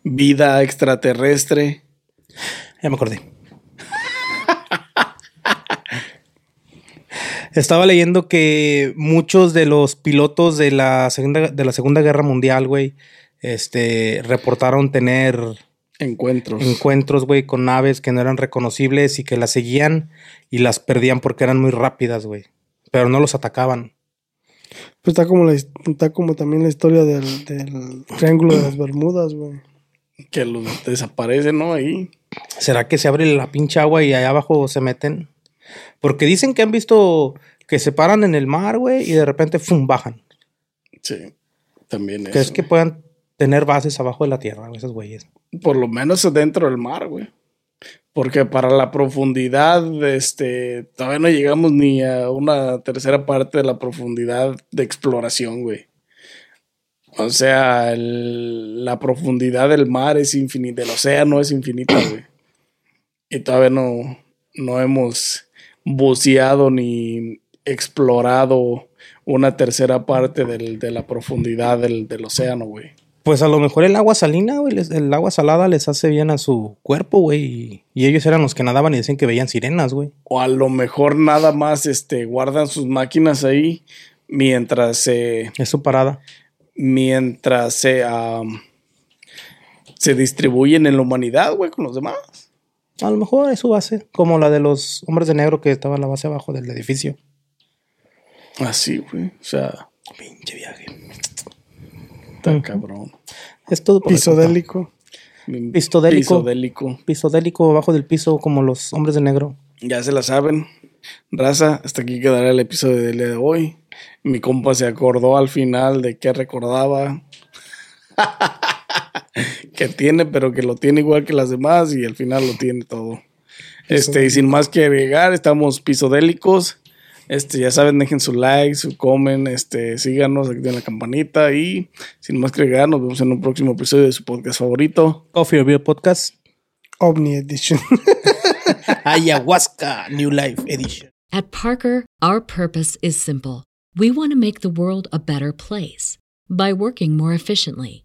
A: vida extraterrestre?
B: Ya me acordé. Estaba leyendo que muchos de los pilotos de la Segunda, de la segunda Guerra Mundial, güey, este, reportaron tener
A: Encuentros.
B: encuentros, güey, con naves que no eran reconocibles y que las seguían y las perdían porque eran muy rápidas, güey. Pero no los atacaban.
C: Pues está como, la, está como también la historia del, del Triángulo de las Bermudas, güey.
A: Que los desaparecen, ¿no? Ahí.
B: ¿Será que se abre la pinche agua y allá abajo se meten? Porque dicen que han visto que se paran en el mar, güey, y de repente ¡fum! bajan.
A: Sí. También
B: Que
A: eso.
B: es que puedan tener bases abajo de la tierra, esos güeyes.
A: Por lo menos dentro del mar, güey. Porque para la profundidad, este, todavía no llegamos ni a una tercera parte de la profundidad de exploración, güey. O sea, el- la profundidad del mar es infinita, del océano es infinita, güey. Y todavía no, no hemos buceado ni explorado una tercera parte del- de la profundidad del, del océano, güey.
B: Pues a lo mejor el agua salina, güey, les- el agua salada les hace bien a su cuerpo, güey. Y, ellos eran los que nadaban y decían que veían sirenas, güey.
A: O a lo mejor nada más este, guardan sus máquinas ahí mientras se.
B: Es su parada.
A: mientras se. se distribuyen en la humanidad, güey, con los demás.
B: A lo mejor es su base, como la de los hombres de negro que estaba en la base abajo del edificio.
A: Así, güey. O sea,
B: Pinche viaje.
A: está cabrón.
B: Es todo por
C: Pisodélico.
B: Pistodélico.
A: Pisodélico.
B: Pisodélico abajo del piso, como los hombres de negro.
A: Ya se la saben. Raza, hasta aquí quedará el episodio del día de hoy. Mi compa se acordó al final de qué recordaba. que tiene, pero que lo tiene igual que las demás y al final lo tiene todo. Este, y sin más que agregar, estamos pisodélicos. Este, ya saben, dejen su like, su comen, este, síganos, activen la campanita y sin más que agregar, nos vemos en un próximo episodio de su podcast favorito.
B: Coffee Beer Podcast.
C: OVNI Edition.
B: Ayahuasca New Life Edition.
D: At Parker, our purpose is simple. We want to make the world a better place by working more efficiently,